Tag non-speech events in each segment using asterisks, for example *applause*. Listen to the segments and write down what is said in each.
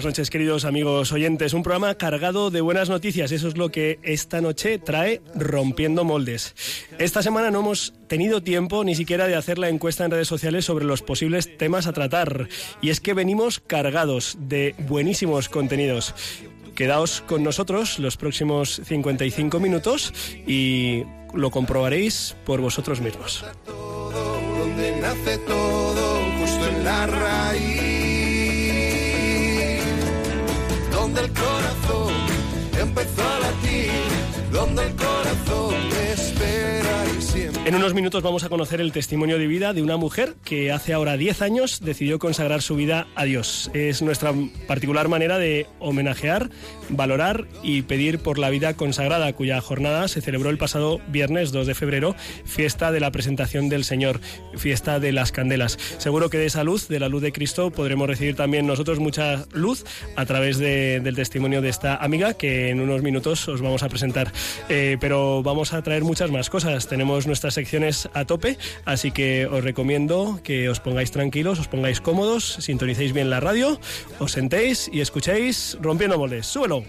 Buenas noches, queridos amigos oyentes. Un programa cargado de buenas noticias. Eso es lo que esta noche trae Rompiendo Moldes. Esta semana no hemos tenido tiempo ni siquiera de hacer la encuesta en redes sociales sobre los posibles temas a tratar. Y es que venimos cargados de buenísimos contenidos. Quedaos con nosotros los próximos 55 minutos y lo comprobaréis por vosotros mismos. donde nace todo, justo en la raíz, donde el corazón empezó a latir, donde el corazón. En unos minutos vamos a conocer el testimonio de vida de una mujer que hace ahora 10 años decidió consagrar su vida a Dios. Es nuestra particular manera de homenajear, valorar y pedir por la vida consagrada, cuya jornada se celebró el pasado viernes 2 de febrero, fiesta de la presentación del Señor, fiesta de las candelas. Seguro que de esa luz, de la luz de Cristo, podremos recibir también nosotros mucha luz a través de- del testimonio de esta amiga que en unos minutos os vamos a presentar. Eh, pero vamos a traer muchas más cosas. Tenemos secciones a tope, así que os recomiendo que os pongáis tranquilos, os pongáis cómodos, sintonicéis bien la radio, os sentéis y escuchéis Rompiendo Moldes. Siempre.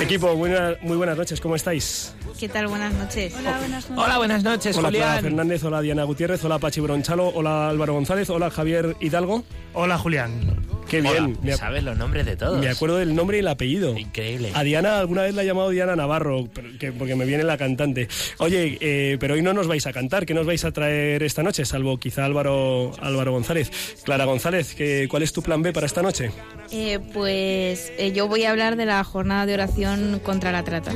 Equipo, muy buenas noches, ¿cómo estáis? ¿Qué tal? Buenas noches. Hola, buenas Hola, buenas noches, Hola Clara Julián. Fernández, hola Diana Gutiérrez, hola Pachi Bronchalo, hola Álvaro González, hola Javier Hidalgo. Hola Julián. Qué bien, Hola, sabes los nombres de todos. me acuerdo del nombre y el apellido. Increíble. A Diana alguna vez la he llamado Diana Navarro, que- porque me viene la cantante. Oye, eh, pero hoy no nos vais a cantar, ¿qué nos vais a traer esta noche? Salvo quizá Álvaro, Álvaro González. Clara González, ¿qué- ¿cuál es tu plan B para esta noche? Eh, pues eh, yo voy a hablar de la jornada de oración contra la trata.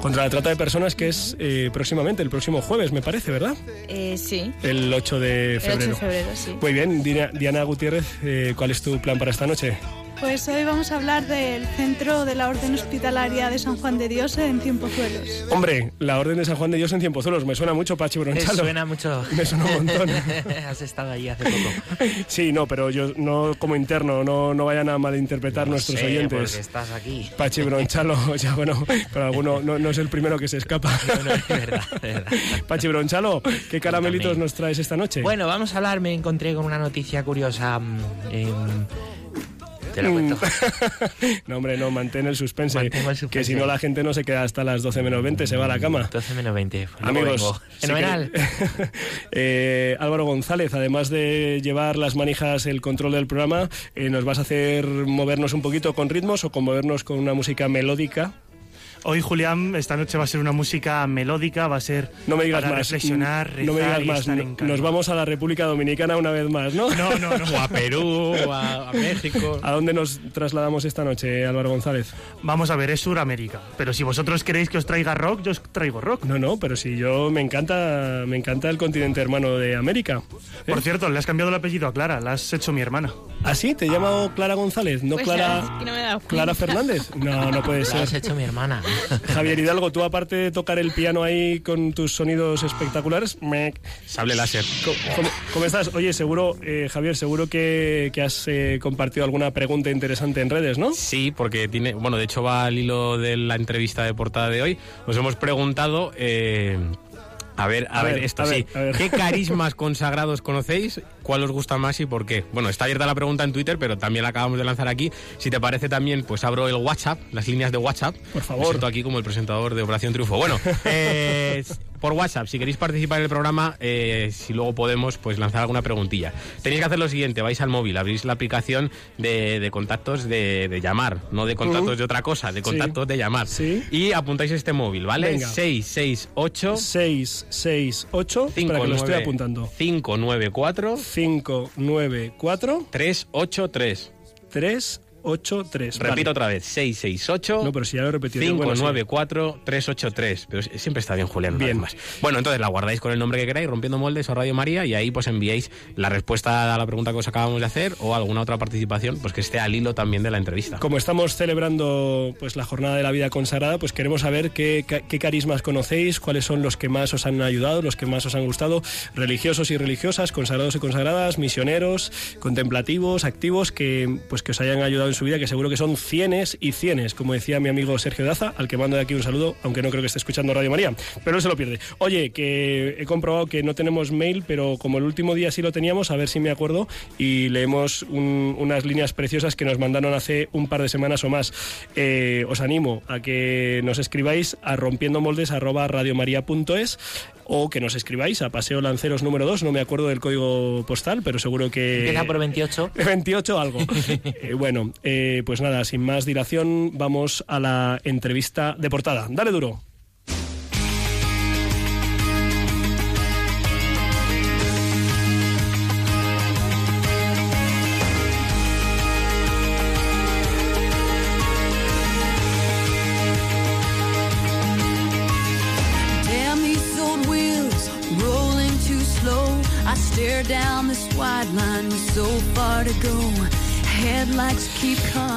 Contra la trata de personas, que es eh, próximamente, el próximo jueves, me parece, ¿verdad? Eh, sí, El 8 de el 8 febrero. de febrero, sí. Muy bien, Diana, Diana Gutiérrez, eh, ¿cuál es tu plan para esta noche? Pues hoy vamos a hablar del centro de la Orden Hospitalaria de San Juan de Dios en Tiempozuelos. Hombre, la Orden de San Juan de Dios en Tiempozuelos, me suena mucho Pachi Me Bronchalo. suena mucho. *laughs* Me suena un montón. *laughs* Has estado allí hace poco. *laughs* Sí, no, pero yo no como interno, no, no vayan a malinterpretar No nuestros sé, oyentes. porque estás aquí. Pachi Bronchalo, ya bueno, pero alguno no, no es el primero que se escapa. No, no, es verdad, es verdad. Pachi Bronchalo, ¿qué caramelitos nos traes esta noche? Bueno, vamos a hablar. Me encontré con una noticia curiosa. em, te la cuento. *laughs* no, hombre, no, mantén el suspense. Mantengo el suspense. Que si no, la gente no se queda hasta las 12 menos 20, se va a la cama. 12 menos 20. pues luego Amigos, Fenomenal. *laughs* Eh, Álvaro González, además de llevar las manijas, el control del programa, eh, nos vas a hacer movernos un poquito con ritmos o con movernos con una música melódica. Hoy Julián, esta noche va a ser una música melódica, va a ser No me digas para más. reflexionar, rezar no me digas y más. estar en Nos vamos a la República Dominicana una vez más, ¿no? No, no, no. O a Perú, o a, a México. ¿A dónde nos trasladamos esta noche, Álvaro González? Vamos a ver, es Suramérica. Pero si vosotros queréis que os traiga rock, yo os traigo rock. No, no, pero si yo me encanta, me encanta el continente hermano de América. Por cierto, le has cambiado el apellido a Clara, la has hecho mi hermana. ¿Ah, sí? ¿Te llamo Clara González? ¿No Pues la Clara, es que no me he dado cuenta. Clara Fernández? No, no puede La ser. has hecho mi hermana. Javier Hidalgo, tú aparte de tocar el piano ahí con tus sonidos espectaculares, mec, Sable láser. ¿cómo, cómo- cómo estás? Oye, seguro, eh, Javier, seguro que, que has eh, compartido alguna pregunta interesante en redes, ¿no? Sí, porque tiene, bueno, de hecho va al hilo de la entrevista de portada de hoy. Nos hemos preguntado, eh, a ver, a, A ver, ver, esto a sí, ver. ¿qué carismas consagrados conocéis? ¿Cuál os gusta más y por qué? Bueno, está abierta la pregunta en Twitter, pero también la acabamos de lanzar aquí. Si te parece también, pues abro el WhatsApp, las líneas de WhatsApp. Por favor. Me aquí como el presentador de Operación Triunfo. Bueno, *laughs* eh, por WhatsApp, si queréis participar en el programa, eh, si luego podemos, pues lanzar alguna preguntilla. Tenéis que hacer lo siguiente, vais al móvil, abrís la aplicación de, de contactos de, de llamar, no de contactos de otra cosa, de contactos de llamar. Sí. Y apuntáis este móvil, ¿vale? Venga. 668 668, para que lo estoy apuntando. 594 594 383. 3 383. Repito Vale. otra vez, 668 No, pero si ya lo he repetido. yo, bueno, sí. 594 383. Pero siempre está bien, Julián. Bien. más. Bueno, entonces la guardáis con el nombre que queráis, Rompiendo Moldes o Radio María, y ahí pues enviáis la respuesta a la pregunta que os acabamos de hacer o alguna otra participación, pues que esté al hilo también de la entrevista. Como estamos celebrando pues la jornada de la vida consagrada, pues queremos saber qué, qué carismas conocéis, cuáles son los que más os han ayudado, los que más os han gustado, religiosos y religiosas, consagrados y consagradas, misioneros, contemplativos, activos, que pues que os hayan ayudado en su vida, que seguro que son cienes y cienes, como decía mi amigo Sergio Daza, al que mando de aquí un saludo, aunque no creo que esté escuchando Radio María, pero él se lo pierde. Oye, que he comprobado que no tenemos mail, pero como el último día sí lo teníamos, a ver si me acuerdo, y leemos un- unas líneas preciosas que nos mandaron hace un par de semanas o más. Eh, os animo a que nos escribáis a rompiendomoldes@radiomaria.es o que nos escribáis a Paseo Lanceros número 2, no me acuerdo del código postal, pero seguro que... Empieza por 28. 28 *laughs* algo. *laughs* Eh, bueno, eh, pues nada, sin más dilación, vamos a la entrevista de portada. Dale duro.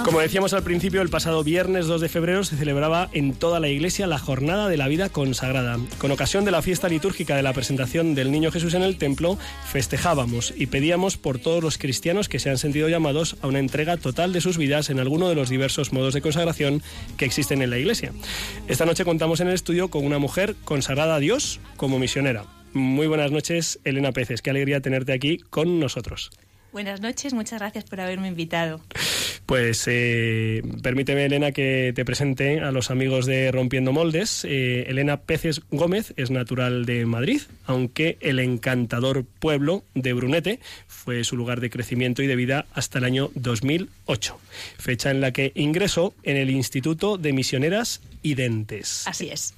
Como decíamos al principio, el pasado viernes 2 de febrero se celebraba en toda la iglesia la Jornada de la Vida Consagrada. Con ocasión de la fiesta litúrgica de la presentación del Niño Jesús en el templo, festejábamos y pedíamos por todos los cristianos que se han sentido llamados a una entrega total de sus vidas en alguno de los diversos modos de consagración que existen en la iglesia. Esta noche contamos en el estudio con una mujer consagrada a Dios como misionera. Muy buenas noches, Elena Peces. Qué alegría tenerte aquí con nosotros. Buenas noches, muchas gracias por haberme invitado. Pues eh, permíteme, Elena, que te presente a los amigos de Rompiendo Moldes. Eh, Elena Peces Gómez es natural de Madrid, aunque el encantador pueblo de Brunete fue su lugar de crecimiento y de vida hasta el año 2008, fecha en la que ingresó en el Instituto de Misioneras y Dentes. Así es,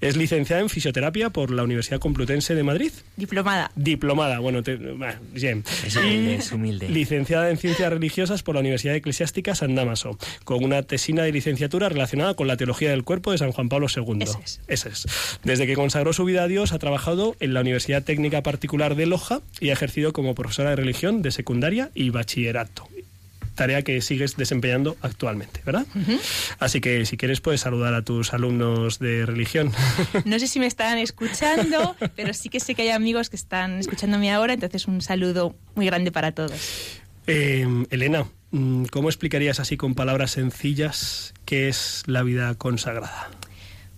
Es licenciada en fisioterapia por la Universidad Complutense de Madrid. diplomada. Diplomada, bueno, te- bah, bien. Es humilde, Y es humilde. Licenciada en Ciencias Religiosas por la Universidad Eclesiástica San Damaso, con una tesina de licenciatura relacionada con la teología del cuerpo de San Juan Pablo II. Ese es. Ese es. Desde que consagró su vida a Dios, ha trabajado en la Universidad Técnica Particular de Loja y ha ejercido como profesora de religión de secundaria y bachillerato. Tarea que sigues desempeñando actualmente, ¿verdad? Así que si quieres puedes saludar a tus alumnos de religión. *laughs* No sé si me están escuchando, pero sí que sé que hay amigos que están escuchándome ahora, entonces un saludo muy grande para todos. Eh, Elena, mm, ¿cómo explicarías así con palabras sencillas qué es la vida consagrada?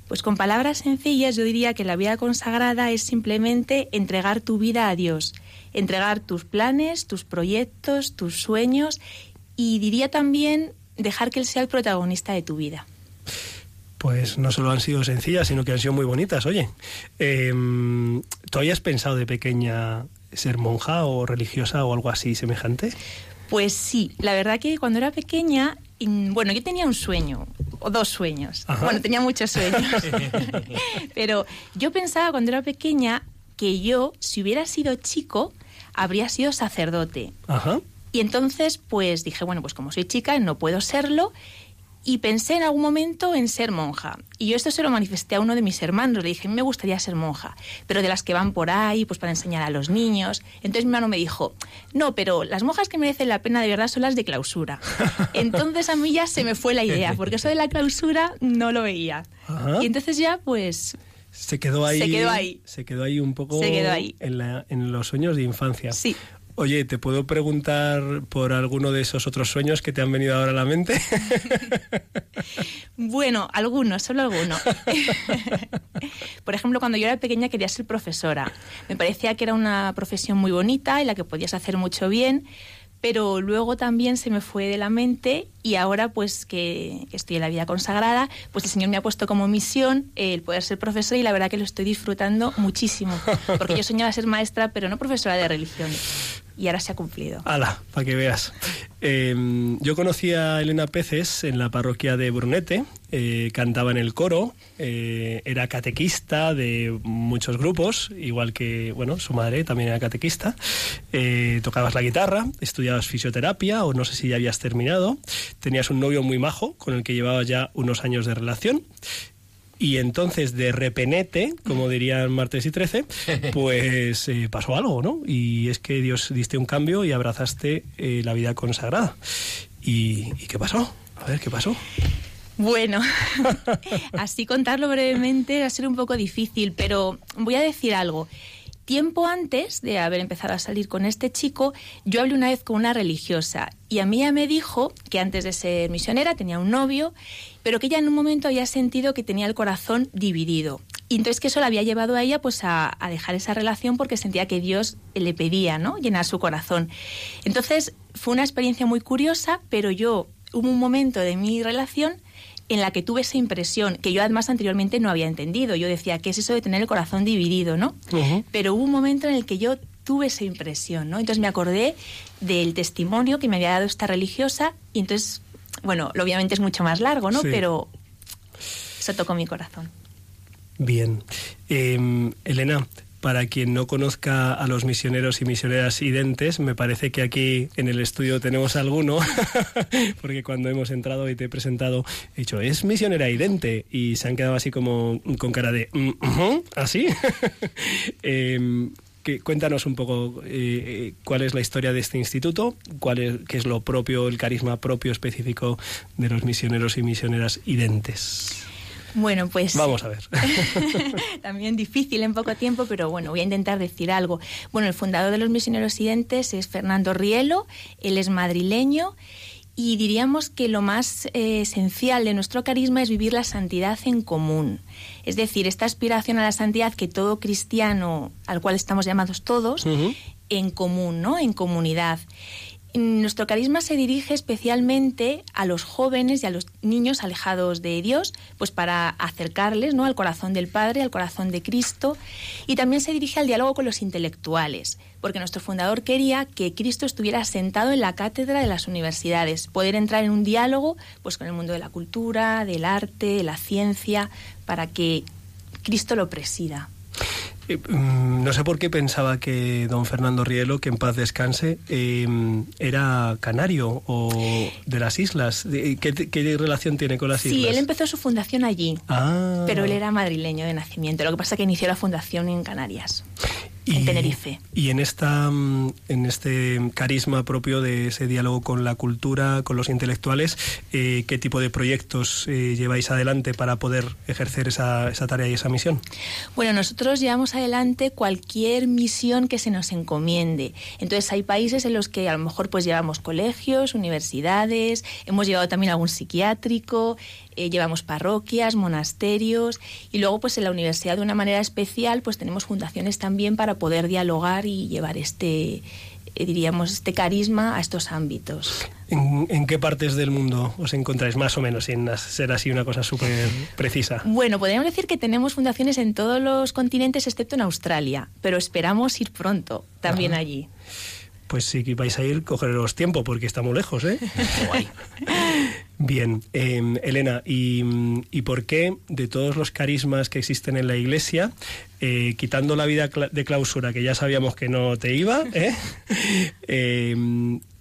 Pues con palabras sencillas yo diría que la vida consagrada es simplemente entregar tu vida a Dios, entregar tus planes, tus proyectos, tus sueños y diría también dejar que Él sea el protagonista de tu vida. Pues no solo han sido sencillas, sino que han sido muy bonitas. Oye, eh, ¿tú habías pensado de pequeña ser monja o religiosa o algo así semejante? Pues sí, la verdad que cuando era pequeña, mm, bueno, yo tenía un sueño, o dos sueños. Ajá. Bueno, tenía muchos sueños. *laughs* Pero yo pensaba cuando era pequeña que yo, si hubiera sido chico, habría sido sacerdote. Ajá. Y entonces, pues dije, bueno, pues como soy chica, no puedo serlo. Y pensé en algún momento en ser monja. Y yo esto se lo manifesté a uno de mis hermanos. Le dije, a mí me gustaría ser monja, pero de las que van por ahí, pues para enseñar a los niños. Entonces mi hermano me dijo, no, pero las monjas que merecen la pena de verdad son las de clausura. *laughs* Entonces a mí ya se me fue la idea, *laughs* porque eso de la clausura no lo veía. Ajá. Y entonces ya, pues, Se quedó ahí. Se quedó ahí. Se quedó ahí un poco. Se quedó ahí. En, la- en los sueños de infancia. sí. Oye, ¿te puedo preguntar por alguno de esos otros sueños que te han venido ahora a la mente? *laughs* Bueno, algunos, solo algunos. *laughs* Por ejemplo, cuando yo era pequeña quería ser profesora. Me parecía que era una profesión muy bonita en la que podías hacer mucho bien, pero luego también se me fue de la mente y ahora pues que, estoy en la vida consagrada, pues el Señor me ha puesto como misión el poder ser profesora y la verdad que lo estoy disfrutando muchísimo, porque yo soñaba ser maestra, pero no profesora de religión. y ahora se ha cumplido. Ala, para que veas. Eh, yo conocí a Elena Peces en la parroquia de Brunete, eh, cantaba en el coro, eh, era catequista de muchos grupos, igual que, bueno, su madre también era catequista. Eh, tocabas la guitarra, estudiabas fisioterapia, o no sé si ya habías terminado. Tenías un novio muy majo con el que llevabas ya unos años de relación. Y entonces, de repenete, como dirían martes y 13, *laughs* pues eh, pasó algo, ¿no? Y es que Dios diste un cambio y abrazaste eh, la vida consagrada. ¿Y, ¿Y qué pasó? A ver, ¿qué pasó? Bueno, *laughs* así contarlo brevemente va a ser un poco difícil, pero voy a decir algo. Tiempo antes de haber empezado a salir con este chico, yo hablé una vez con una religiosa y a mí ella me dijo que antes de ser misionera tenía un novio, pero que ella en un momento había sentido que tenía el corazón dividido. Y entonces que eso la había llevado a ella pues a, dejar esa relación porque sentía que Dios le pedía, ¿no? Llenar su corazón. Entonces fue una experiencia muy curiosa, pero yo hubo un momento de mi relación en la que tuve esa impresión, que yo además anteriormente no había entendido. Yo decía, ¿qué es eso de tener el corazón dividido, no? Pero hubo un momento en el que yo tuve esa impresión, ¿no? Entonces me acordé del testimonio que me había dado esta religiosa y entonces, bueno, obviamente es mucho más largo, ¿no? Sí. Pero eso tocó mi corazón. Bien. Eh, Elena, para quien no conozca a los misioneros y misioneras identes, me parece que aquí en el estudio tenemos alguno, *laughs* porque cuando hemos entrado y te he presentado, he dicho, es misionera idente, y se han quedado así como con cara de, "Mm, ¿así? *laughs* Que, cuéntanos un poco eh, cuál es la historia de este instituto, cuál es, qué es lo propio, el carisma propio específico de los misioneros y misioneras identes. Bueno, pues Vamos a ver. *laughs* también difícil en poco tiempo, pero bueno, voy a intentar decir algo. Bueno, el fundador de los misioneros identes es Fernando Rielo, él es madrileño y diríamos que lo más eh, esencial de nuestro carisma es vivir la santidad en común. Es decir, esta aspiración a la santidad que todo cristiano, al cual estamos llamados todos, en común, ¿no? En comunidad. Nuestro carisma se dirige especialmente a los jóvenes y a los niños alejados de Dios, pues para acercarles ¿no? al corazón del Padre, al corazón de Cristo, y también se dirige al diálogo con los intelectuales, porque nuestro fundador quería que Cristo estuviera sentado en la cátedra de las universidades, poder entrar en un diálogo pues con el mundo de la cultura, del arte, de la ciencia, para que Cristo lo presida. Eh, mm, No sé por qué pensaba que don Fernando Rielo, que en paz descanse, eh, era canario o de las islas. De- ¿Qué, qué relación tiene con las Sí, islas? él empezó su fundación allí, Ah. pero él era madrileño de nacimiento. Lo que pasa es que inició la fundación en Canarias, en Tenerife. Y en esta mm, en este carisma propio de ese diálogo con la cultura, con los intelectuales, eh, ¿qué tipo de proyectos eh, lleváis adelante para poder ejercer esa, esa tarea y esa misión? Bueno, nosotros llevamos adelante cualquier misión que se nos encomiende. Entonces hay países en los que a lo mejor pues llevamos colegios, universidades, hemos llevado también algún psiquiátrico, eh, llevamos parroquias, monasterios y luego pues en la universidad de una manera especial pues tenemos fundaciones también para poder dialogar y llevar este eh, diríamos este carisma a estos ámbitos. ¿En, en qué partes del mundo os encontráis más o menos, sin ser así una cosa súper precisa? Bueno, podríamos decir que tenemos fundaciones en todos los continentes excepto en Australia, pero esperamos ir pronto también Ajá. allí. Pues si vais a ir, cogeros tiempo porque está muy lejos, ¿eh? Bien, eh, Elena, ¿y, y por qué de todos los carismas que existen en la Iglesia, eh, quitando la vida de clausura, que ya sabíamos que no te iba, *laughs* ¿eh? Eh,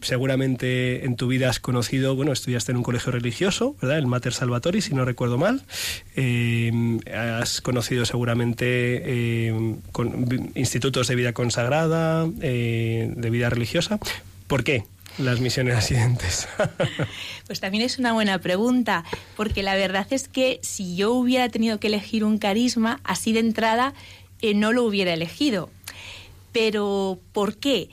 seguramente en tu vida has conocido, bueno, estudiaste en un colegio religioso, ¿verdad? El Mater Salvatori, si no recuerdo mal. Eh, has conocido seguramente con- institutos de vida consagrada, de vida religiosa. ¿Por qué las misiones residentes? *laughs* Pues también es una buena pregunta, porque la verdad es que si yo hubiera tenido que elegir un carisma, así de entrada eh, no lo hubiera elegido. Pero, ¿por qué?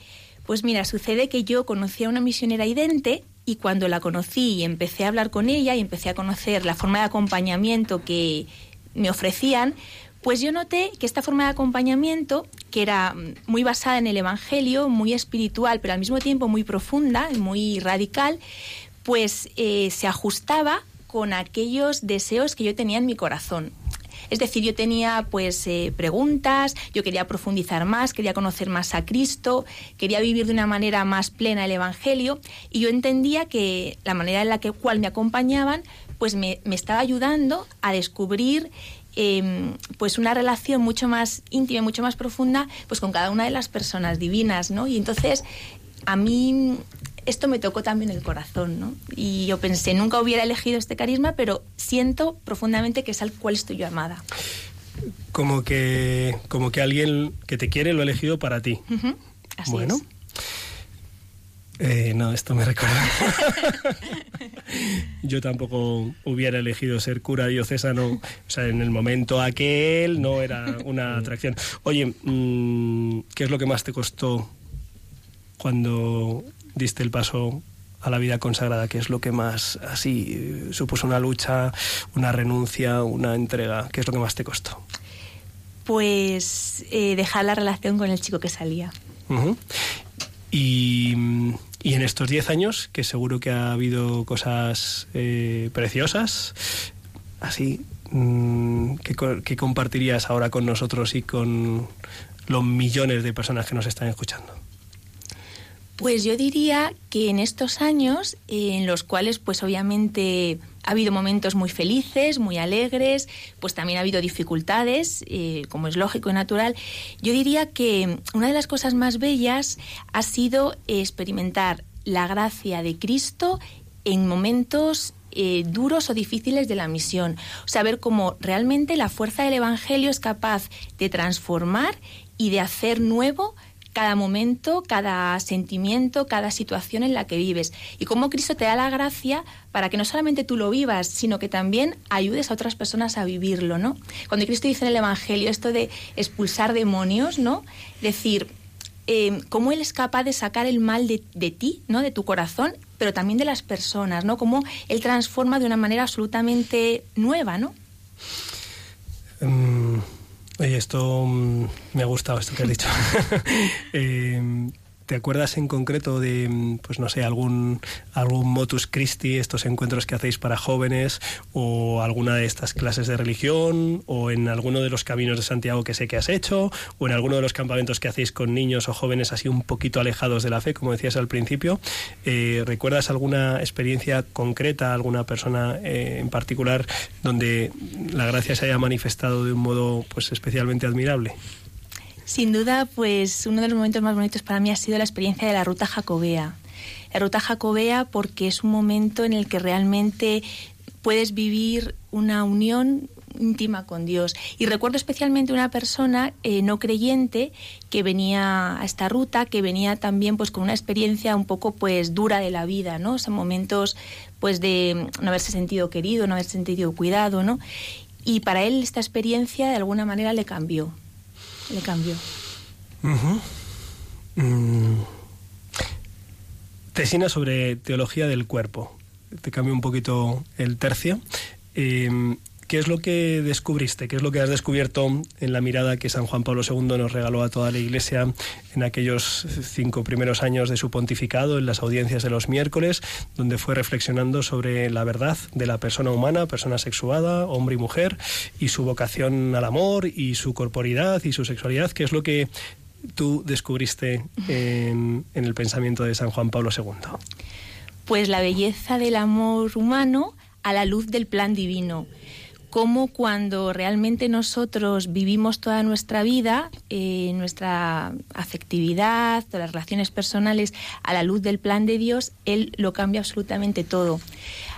Pues mira, sucede que yo conocí a una misionera idente y cuando la conocí y empecé a hablar con ella y empecé a conocer la forma de acompañamiento que me ofrecían, pues yo noté que esta forma de acompañamiento, que era mm, muy basada en el Evangelio, muy espiritual, pero al mismo tiempo muy profunda muy radical, pues eh, se ajustaba con aquellos deseos que yo tenía en mi corazón. Es decir, yo tenía pues eh, preguntas, yo quería profundizar más, quería conocer más a Cristo, quería vivir de una manera más plena el Evangelio y yo entendía que la manera en la que cual me acompañaban pues me, me estaba ayudando a descubrir eh, pues una relación mucho más íntima, mucho más profunda, pues con cada una de las personas divinas, ¿no? Y entonces a mí esto me tocó también el corazón, ¿no? Y yo pensé, nunca hubiera elegido este carisma, pero siento profundamente que es al cual estoy yo amada. Como que, como que alguien que te quiere lo ha elegido para ti. Así bueno. es. Eh, no, esto me recuerda. *laughs* Yo tampoco hubiera elegido ser cura diocesano. O sea, en el momento aquel no era una atracción. Oye, mm, ¿qué es lo que más te costó cuando diste el paso a la vida consagrada? ¿Qué es lo que más así supuso una lucha, una renuncia, una entrega? ¿Qué es lo que más te costó? Pues eh, dejar la relación con el chico que salía. Y, y en estos 10 años, que seguro que ha habido cosas eh, preciosas, así, mm, ¿qué, co- qué compartirías ahora con nosotros y con los millones de personas que nos están escuchando? Pues yo diría que en estos años, en los cuales pues obviamente ha habido momentos muy felices, muy alegres, pues también ha habido dificultades, eh, como es lógico y natural, yo diría que una de las cosas más bellas ha sido experimentar la gracia de Cristo en momentos eh, duros o difíciles de la misión. Ver cómo realmente la fuerza del Evangelio es capaz de transformar y de hacer nuevo cada momento, cada sentimiento, cada situación en la que vives. Y cómo Cristo te da la gracia para que no solamente tú lo vivas, sino que también ayudes a otras personas a vivirlo, ¿no? Cuando Cristo dice en el Evangelio esto de expulsar demonios, ¿no? Decir, eh, cómo Él es capaz de sacar el mal de, de ti, ¿no? De tu corazón, pero también de las personas, ¿no? Cómo Él transforma de una manera absolutamente nueva, ¿no? Mm, oye, esto mm, me ha gustado, esto que has dicho. *laughs* Eh, ¿Te acuerdas en concreto de, mm, pues no sé, algún, algún motus Christi, estos encuentros que hacéis para jóvenes, o alguna de estas clases de religión, o en alguno de los caminos de Santiago que sé que has hecho, o en alguno de los campamentos que hacéis con niños o jóvenes así un poquito alejados de la fe, como decías al principio? Eh, ¿Recuerdas alguna experiencia concreta, alguna persona eh, en particular donde la gracia se haya manifestado de un modo pues especialmente admirable? Sin duda, pues uno de los momentos más bonitos para mí ha sido la experiencia de la ruta jacobea. La ruta jacobea porque es un momento en el que realmente puedes vivir una unión íntima con Dios. Y recuerdo especialmente una persona eh, no creyente que venía a esta ruta, que venía también pues con una experiencia un poco pues dura de la vida, ¿no? O sea, momentos pues de no haberse sentido querido, no haberse sentido cuidado, ¿no? Y para él esta experiencia de alguna manera le cambió. Le cambió. Ujú. Mm. Tesina sobre teología del cuerpo. Te cambio un poquito el tercio. Eh, ¿Qué es lo que descubriste? ¿Qué es lo que has descubierto en la mirada que San Juan Pablo II nos regaló a toda la Iglesia en aquellos cinco primeros años de su pontificado, en las audiencias de los miércoles, donde fue reflexionando sobre la verdad de la persona humana, persona sexuada, hombre y mujer, y su vocación al amor, y su corporidad y su sexualidad? ¿Qué es lo que tú descubriste en, el pensamiento de San Juan Pablo II? Pues la belleza del amor humano a la luz del plan divino. Cómo cuando realmente nosotros vivimos toda nuestra vida, eh, nuestra afectividad, todas las relaciones personales a la luz del plan de Dios, Él lo cambia absolutamente todo.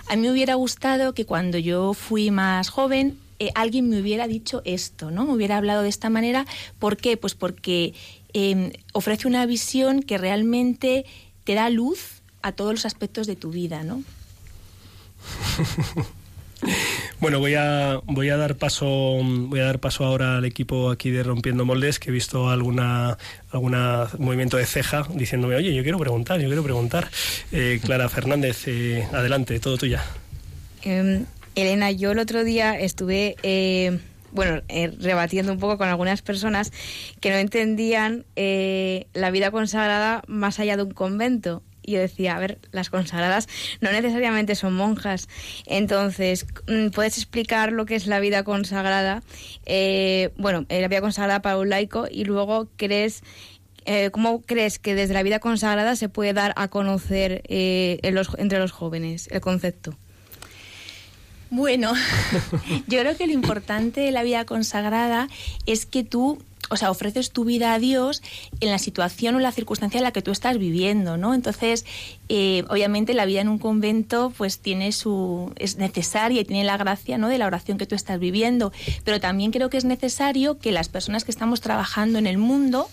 A mí me hubiera gustado que cuando yo fui más joven, eh, alguien me hubiera dicho esto, ¿no? Me hubiera hablado de esta manera. ¿Por qué? Pues porque eh, ofrece una visión que realmente te da luz a todos los aspectos de tu vida, ¿no? *laughs* Bueno, voy a, voy a dar paso voy a dar paso ahora al equipo aquí de Rompiendo Moldes, que he visto alguna movimiento de ceja diciéndome, oye, yo quiero preguntar, yo quiero preguntar. Eh, Clara Fernández, eh, adelante, todo tuya. Eh, Elena, yo el otro día estuve, eh, bueno, eh, rebatiendo un poco con algunas personas que no entendían eh, la vida consagrada más allá de un convento. Y yo decía, a ver, las consagradas no necesariamente son monjas. Entonces, mm, ¿puedes explicar lo que es la vida consagrada? Eh, bueno, eh, la vida consagrada para un laico y luego crees... eh, ¿Cómo crees que desde la vida consagrada se puede dar a conocer entre los jóvenes el concepto? Bueno, *laughs* yo creo que lo importante de la vida consagrada es que tú, o sea, ofreces tu vida a Dios en la situación o la circunstancia en la que tú estás viviendo, ¿no? Entonces, eh, obviamente la vida en un convento pues tiene su es necesaria y tiene la gracia, ¿no? de la oración que tú estás viviendo, pero también creo que es necesario que las personas que estamos trabajando en el mundo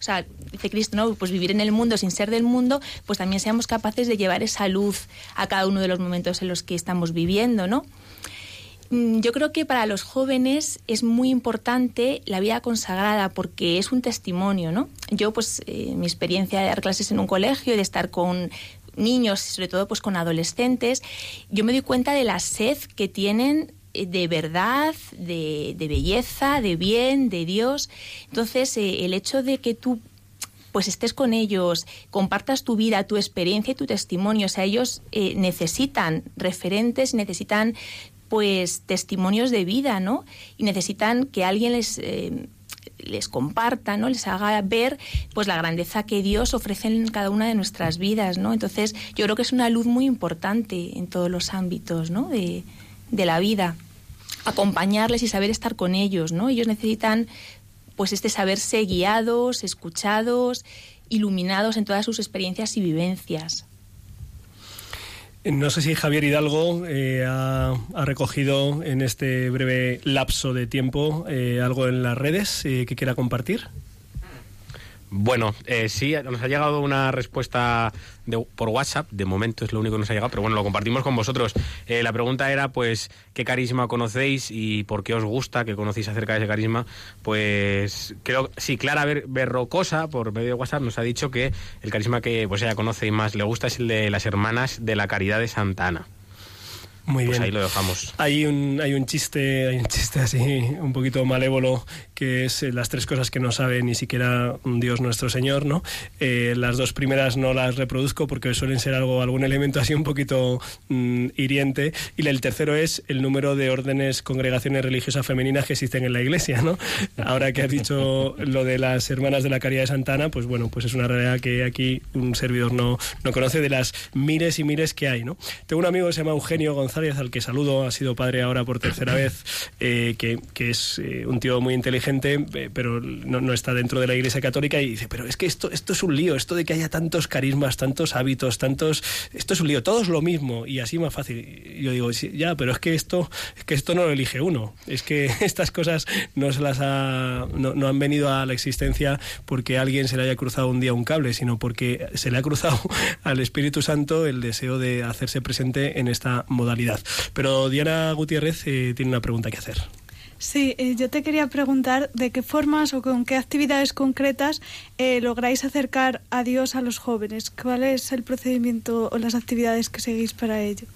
o sea, dice Cristo, ¿no? Pues vivir en el mundo sin ser del mundo, pues también seamos capaces de llevar esa luz a cada uno de los momentos en los que estamos viviendo, ¿no? Mm, Yo creo que para los jóvenes es muy importante la vida consagrada porque es un testimonio, ¿no? Yo, pues, eh, mi experiencia de dar clases en un colegio y de estar con niños, y sobre todo pues con adolescentes, yo me doy cuenta de la sed que tienen eh, de verdad, de, de belleza, de bien, de Dios. Entonces, eh, el hecho de que tú pues estés con ellos, compartas tu vida, tu experiencia y tu testimonio. O sea, ellos necesitan referentes, necesitan pues testimonios de vida, ¿no? Y necesitan que alguien les eh, les comparta, ¿no? Les haga ver pues la grandeza que Dios ofrece en cada una de nuestras vidas, ¿no? Entonces, yo creo que es una luz muy importante en todos los ámbitos, ¿no? De, de la vida. Acompañarles y saber estar con ellos, ¿no? Ellos necesitan pues este saberse guiados, escuchados, iluminados en todas sus experiencias y vivencias. No sé si Javier Hidalgo eh, ha, recogido en este breve lapso de tiempo eh, algo en las redes eh, que quiera compartir. Bueno, eh, sí, nos ha llegado una respuesta de- por WhatsApp. De momento es lo único que nos ha llegado, pero bueno, lo compartimos con vosotros. Eh, la pregunta era, pues, ¿qué carisma conocéis y por qué os gusta que conocéis acerca de ese carisma? Pues, creo, sí, Clara Ber- Berrocosa, por medio de WhatsApp, nos ha dicho que el carisma que pues ella conoce y más le gusta es el de las hermanas de la Caridad de Santa Ana. Muy Pues bien. ahí lo dejamos. Hay un, hay un chiste, hay un chiste así un poquito malévolo que es eh, las tres cosas que no sabe ni siquiera Dios nuestro Señor, ¿no? Eh, las dos primeras no las reproduzco porque suelen ser algo, algún elemento así un poquito mm, hiriente. Y el tercero es el número de órdenes, congregaciones religiosas femeninas que existen en la iglesia, ¿no? Ahora que has dicho lo de las hermanas de la Caridad de Santana, pues bueno, pues es una realidad que aquí un servidor no, no conoce de las miles y miles que hay, ¿no? Tengo un amigo que se llama Eugenio González, al que saludo, ha sido padre ahora por tercera vez, eh, que, que es un tío muy inteligente, eh, pero no, está dentro de la Iglesia Católica y dice, pero es que esto, esto es un lío, esto de que haya tantos carismas, tantos hábitos, tantos... Esto es un lío, todo es lo mismo y así más fácil. Yo digo, ya, pero es que esto, es que esto no lo elige uno, es que *laughs* estas cosas no se las ha, no, no han venido a la existencia porque alguien se le haya cruzado un día un cable, sino porque se le ha cruzado *laughs* al Espíritu Santo el deseo de hacerse presente en esta modalidad. Pero Diana Gutiérrez eh, tiene una pregunta que hacer. Sí, eh, yo te quería preguntar de qué formas o con qué actividades concretas eh, lográis acercar a Dios a los jóvenes. ¿Cuál es el procedimiento o las actividades que seguís para ello?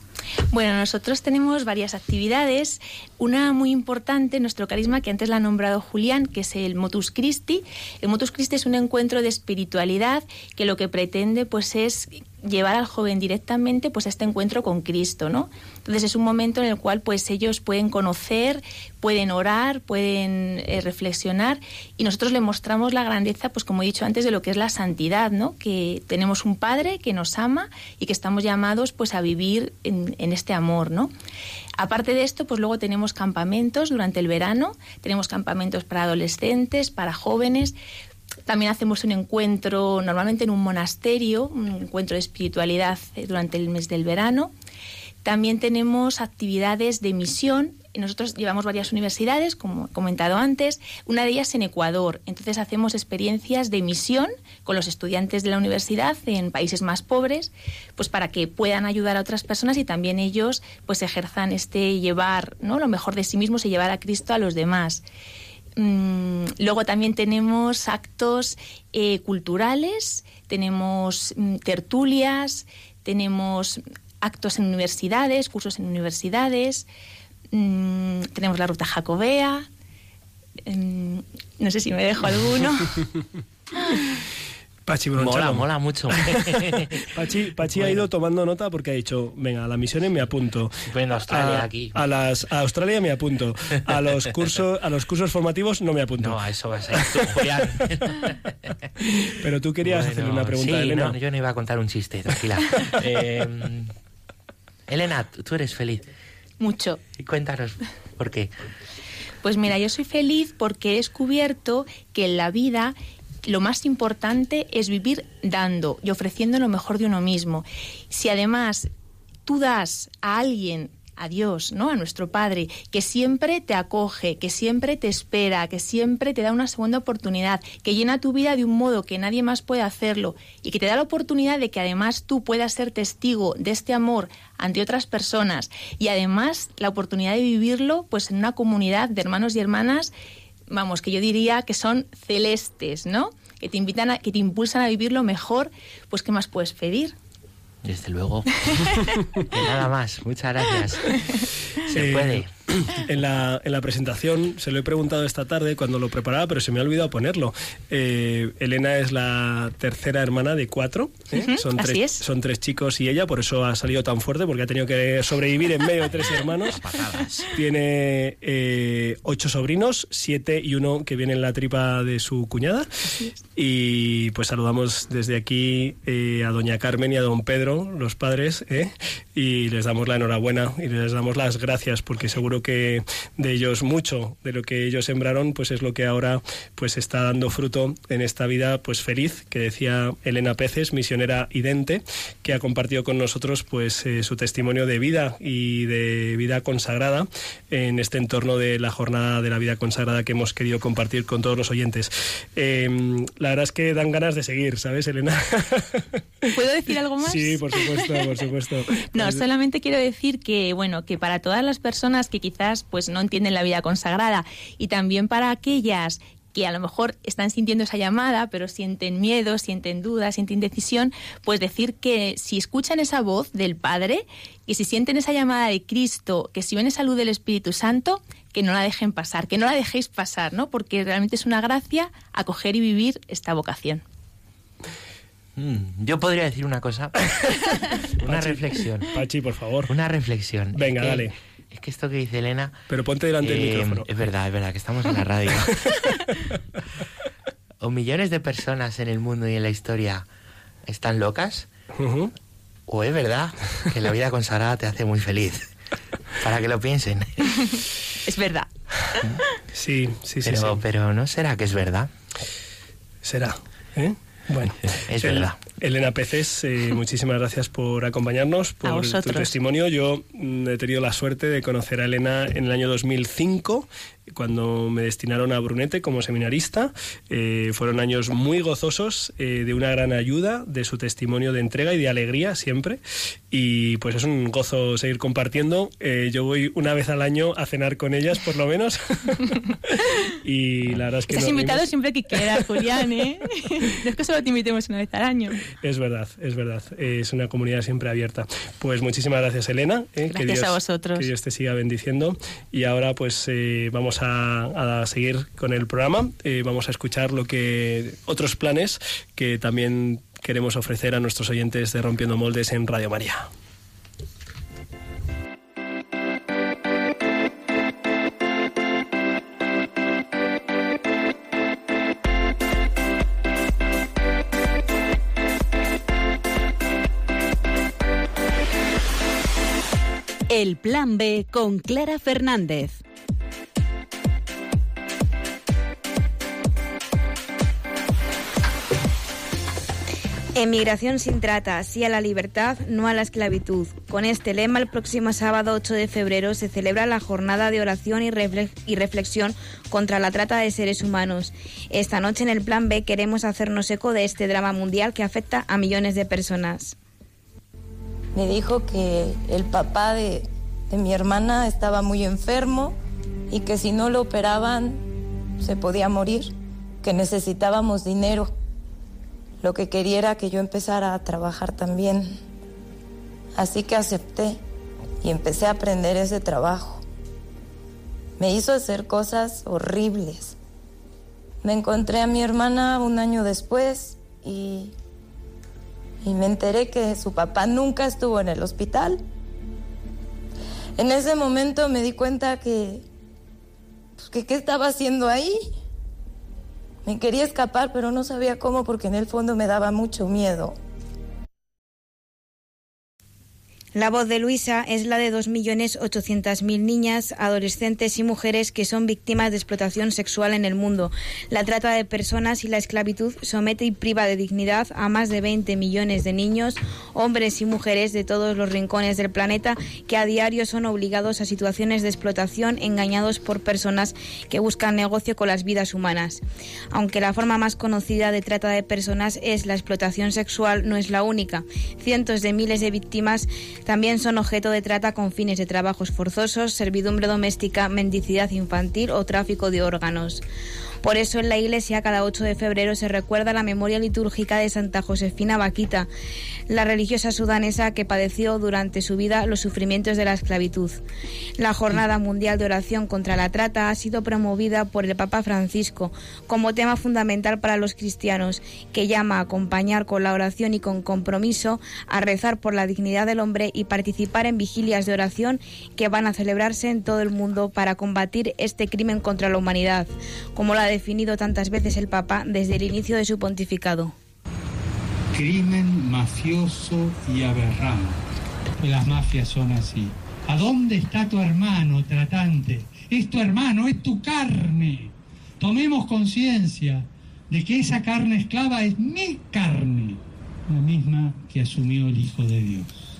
Bueno, nosotros tenemos varias actividades. Una muy importante, nuestro carisma, que antes la ha nombrado Julián, que es el Motus Christi. El Motus Christi es un encuentro de espiritualidad que lo que pretende pues es llevar al joven directamente pues a este encuentro con Cristo, ¿no? Entonces es un momento en el cual pues ellos pueden conocer, pueden orar, pueden eh, reflexionar y nosotros le mostramos la grandeza, pues como he dicho antes, de lo que es la santidad, ¿no? Que tenemos un Padre que nos ama y que estamos llamados pues a vivir en, en este amor, ¿no? Aparte de esto, pues luego tenemos campamentos durante el verano, tenemos campamentos para adolescentes, para jóvenes, también hacemos un encuentro normalmente en un monasterio, un encuentro de espiritualidad eh, durante el mes del verano. También tenemos actividades de misión. Nosotros llevamos varias universidades, como he comentado antes, una de ellas en Ecuador. Entonces hacemos experiencias de misión con los estudiantes de la universidad en países más pobres, pues para que puedan ayudar a otras personas y también ellos pues ejerzan este llevar, ¿no? lo mejor de sí mismos y llevar a Cristo a los demás. Mm, luego también tenemos actos eh, culturales, tenemos mm, tertulias, tenemos actos en universidades, cursos en universidades, mm, tenemos la ruta jacobea, mm, no sé si me dejo alguno. *laughs* Pachi Mola, Bronchalo. mola mucho. *laughs* Pachi, Pachi ha ido tomando nota porque ha dicho, venga, a las misiones me apunto. Bueno, Australia a, aquí. A, las, a Australia me apunto. A los cursos, a los cursos formativos no me apunto. No, a eso vas a tú, Julián. *laughs* Pero tú querías Bueno, hacerle una pregunta sí, a Elena. no, yo no iba a contar un chiste, tranquila. *laughs* Eh, Elena, tú tú eres feliz. Mucho. Y cuéntanos por qué. Pues mira, yo soy feliz porque he descubierto que en la vida lo más importante es vivir dando y ofreciendo lo mejor de uno mismo. Si además tú das a alguien, a Dios, ¿no? A nuestro Padre, que siempre te acoge, que siempre te espera, que siempre te da una segunda oportunidad, que llena tu vida de un modo que nadie más puede hacerlo y que te da la oportunidad de que además tú puedas ser testigo de este amor ante otras personas y además la oportunidad de vivirlo pues en una comunidad de hermanos y hermanas vamos, que yo diría que son celestes, ¿no? Que te invitan a, que te impulsan a vivir lo mejor, pues ¿qué más puedes pedir? Desde luego. *laughs* Nada más. Muchas gracias. Se Eh, puede. *coughs* En la, en la presentación se lo he preguntado esta tarde cuando lo preparaba, pero se me ha olvidado ponerlo. Eh, Elena es la tercera hermana de cuatro. ¿eh? Ujú, son, así tres, es. son tres chicos y ella, por eso ha salido tan fuerte, porque ha tenido que sobrevivir en medio de tres hermanos. Tiene eh, ocho sobrinos, siete y uno que viene en la tripa de su cuñada. Y pues saludamos desde aquí eh, a doña Carmen y a don Pedro, los padres, ¿eh? y les damos la enhorabuena y les damos las gracias porque seguro que de ellos mucho de lo que ellos sembraron pues es lo que ahora pues está dando fruto en esta vida pues feliz que decía Elena Peces, misionera idente, que ha compartido con nosotros pues eh, su testimonio de vida y de vida consagrada en este entorno de la jornada de la vida consagrada que hemos querido compartir con todos los oyentes. Eh, la verdad es que dan ganas de seguir, ¿sabes, Elena? *laughs* ¿Puedo decir algo más? Sí, por supuesto, por supuesto. *laughs* No, Pues- solamente quiero decir que, bueno, que para todas las personas que quizás pues no entienden la vida consagrada y también para aquellas que a lo mejor están sintiendo esa llamada, pero sienten miedo, sienten dudas, sienten indecisión, pues decir que si escuchan esa voz del Padre, que si sienten esa llamada de Cristo, que si ven esa luz del Espíritu Santo, que no la dejen pasar, que no la dejéis pasar, ¿no? Porque realmente es una gracia acoger y vivir esta vocación. Mm, yo podría decir una cosa. *laughs* una Pachi, reflexión. Pachi, por favor. Una reflexión. Venga, Es que- dale. Que esto que dice Elena. Pero ponte delante del eh, micrófono. Es verdad, es verdad, que estamos en la radio. *laughs* o millones de personas en el mundo y en la historia están locas, o es verdad que la vida consagrada te hace muy feliz. Para que lo piensen. Es verdad. Sí, sí, sí, Pero, sí. pero ¿no será que es verdad? Será. ¿eh? Bueno, Es El- verdad. Elena Peces, eh, *laughs* muchísimas gracias por acompañarnos, por tu testimonio. Yo mm, he tenido la suerte de conocer a Elena en el año 2005, cuando me destinaron a Brunete como seminarista. Eh, fueron años muy gozosos, eh, de una gran ayuda, de su testimonio de entrega y de alegría siempre. Y pues es un gozo seguir compartiendo. Eh, yo voy una vez al año a cenar con ellas, por lo menos. *laughs* y la verdad es que Estás invitado rimos- siempre que quieras, Julián, ¿eh? No es que solo te invitemos una vez al año. Es verdad, es verdad. Es una comunidad siempre abierta. Pues muchísimas gracias, Elena. eh, que Gracias Dios- a vosotros. Que Dios te siga bendiciendo. Y ahora, pues eh, a seguir con el programa. Eh, vamos a escuchar lo que otros planes que también queremos ofrecer a nuestros oyentes de Rompiendo Moldes en Radio María. El Plan B con Clara Fernández. Emigración sin trata, sí a la libertad, no a la esclavitud. Con este lema, el próximo sábado 8 de febrero se celebra la jornada de oración y, refle- y reflexión contra la trata de seres humanos. Esta noche en el Plan B queremos hacernos eco de este drama mundial que afecta a millones de personas. Me dijo que el papá de, de mi hermana estaba muy enfermo y que si no lo operaban se podía morir, que necesitábamos dinero. Lo que quería era que yo empezara a trabajar también. Así que acepté y empecé a aprender ese trabajo. Me hizo hacer cosas horribles. Me encontré a mi hermana un año después y, y me enteré que su papá nunca estuvo en el hospital. En ese momento me di cuenta que, pues, que qué estaba haciendo ahí. Me quería escapar, pero no sabía cómo porque en el fondo me daba mucho miedo. La voz de Luisa es la de 2.800.000 niñas, adolescentes y mujeres que son víctimas de explotación sexual en el mundo. La trata de personas y la esclavitud somete y priva de dignidad a más de 20 millones de niños, hombres y mujeres de todos los rincones del planeta que a diario son obligados a situaciones de explotación engañados por personas que buscan negocio con las vidas humanas. Aunque la forma más conocida de trata de personas es la explotación sexual, no es la única. Cientos de miles de víctimas también son objeto de trata con fines de trabajos forzosos, servidumbre doméstica, mendicidad infantil o tráfico de órganos. Por eso en la iglesia cada 8 de febrero se recuerda la memoria litúrgica de Santa Josefina Vaquita, la religiosa sudanesa que padeció durante su vida los sufrimientos de la esclavitud. La Jornada Mundial de Oración contra la Trata ha sido promovida por el Papa Francisco como tema fundamental para los cristianos, que llama a acompañar con la oración y con compromiso a rezar por la dignidad del hombre y participar en vigilias de oración que van a celebrarse en todo el mundo para combatir este crimen contra la humanidad, como lo ha definido tantas veces el Papa desde el inicio de su pontificado. Crimen mafioso y aberrante. Las mafias son así. ¿A dónde está tu hermano, tratante? Es tu hermano, es tu carne. Tomemos conciencia de que esa carne esclava es mi carne, la misma que asumió el Hijo de Dios.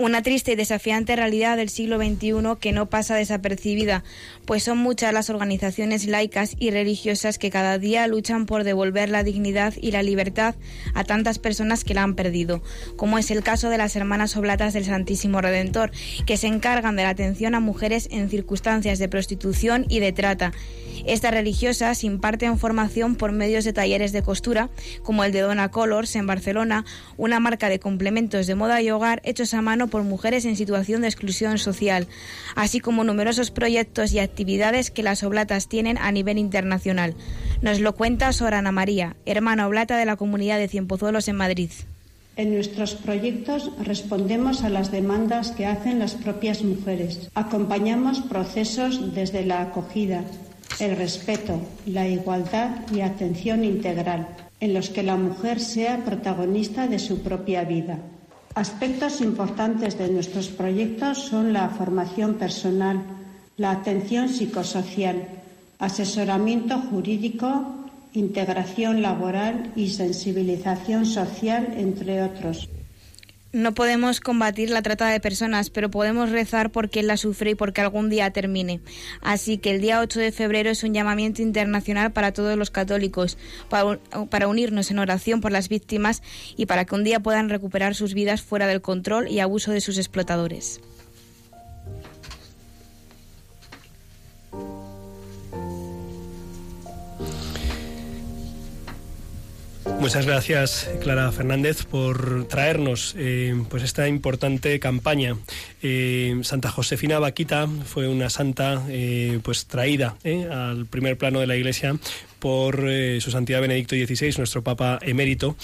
Una triste y desafiante realidad del siglo XXI que no pasa desapercibida, pues son muchas las organizaciones laicas y religiosas que cada día luchan por devolver la dignidad y la libertad a tantas personas que la han perdido, como es el caso de las Hermanas Oblatas del Santísimo Redentor, que se encargan de la atención a mujeres en circunstancias de prostitución y de trata. Estas religiosas imparten formación por medios de talleres de costura, como el de Dona Colors en Barcelona, una marca de complementos de moda y hogar hechos a mano por mujeres en situación de exclusión social, así como numerosos proyectos y actividades que las oblatas tienen a nivel internacional. Nos lo cuenta Sorana María, hermana oblata de la comunidad de Cienpozuelos en Madrid. En nuestros proyectos respondemos a las demandas que hacen las propias mujeres. Acompañamos procesos desde la acogida, el respeto, la igualdad y atención integral, en los que la mujer sea protagonista de su propia vida. Aspectos importantes de nuestros proyectos son la formación personal, la atención psicosocial, asesoramiento jurídico, integración laboral y sensibilización social, entre otros. No podemos combatir la trata de personas, pero podemos rezar por quien la sufre y porque algún día termine. Así que el día 8 de febrero es un llamamiento internacional para todos los católicos, para, unirnos en oración por las víctimas y para que un día puedan recuperar sus vidas fuera del control y abuso de sus explotadores. Muchas gracias, Clara Fernández, por traernos eh, pues esta importante campaña. Eh, santa Josefina Vaquita fue una santa eh, pues traída al primer plano de la Iglesia por su santidad Benedicto XVI, nuestro Papa emérito,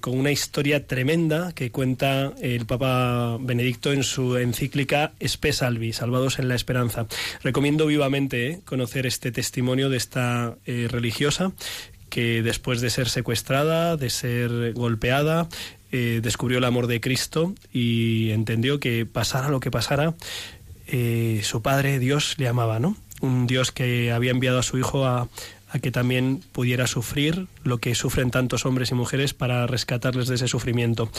con una historia tremenda que cuenta el Papa Benedicto en su encíclica Spe Salvi, Salvados en la Esperanza. Recomiendo vivamente conocer este testimonio de esta religiosa que después de ser secuestrada, de ser golpeada, eh, descubrió el amor de Cristo y entendió que pasara lo que pasara, eh, su Padre, Dios, le amaba, ¿no? Un Dios que había enviado a su Hijo a, que también pudiera sufrir lo que sufren tantos hombres y mujeres para rescatarles de ese sufrimiento.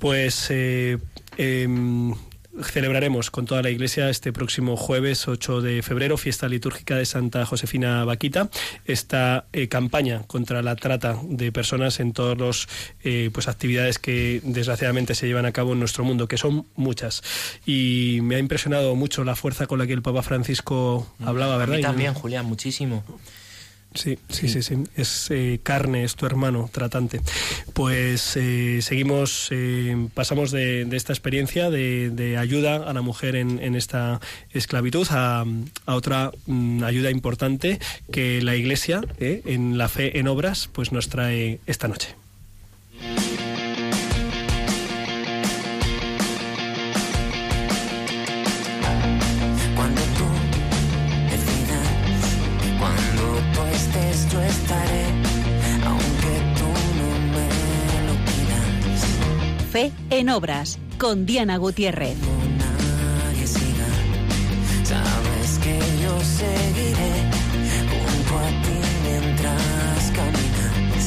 Pues eh, em, celebraremos con toda la Iglesia este próximo jueves 8 de febrero, fiesta litúrgica de Santa Josefina Vaquita, esta eh, campaña contra la trata de personas en todas las eh, pues, actividades que desgraciadamente se llevan a cabo en nuestro mundo, que son muchas. Y me ha impresionado mucho la fuerza con la que el Papa Francisco hablaba, ¿verdad? A mí también, Julián, muchísimo. Sí, sí, sí, sí. Es eh, carne, es tu hermano tratante. Pues eh, seguimos, eh, pasamos de, de esta experiencia de, de ayuda a la mujer en, en esta esclavitud a, a otra mm, ayuda importante que la Iglesia, eh, en la fe en obras, pues nos trae esta noche. Fe en obras con Diana Gutiérrez. Nadie siga, sabes que yo seguiré junto a ti mientras caminas.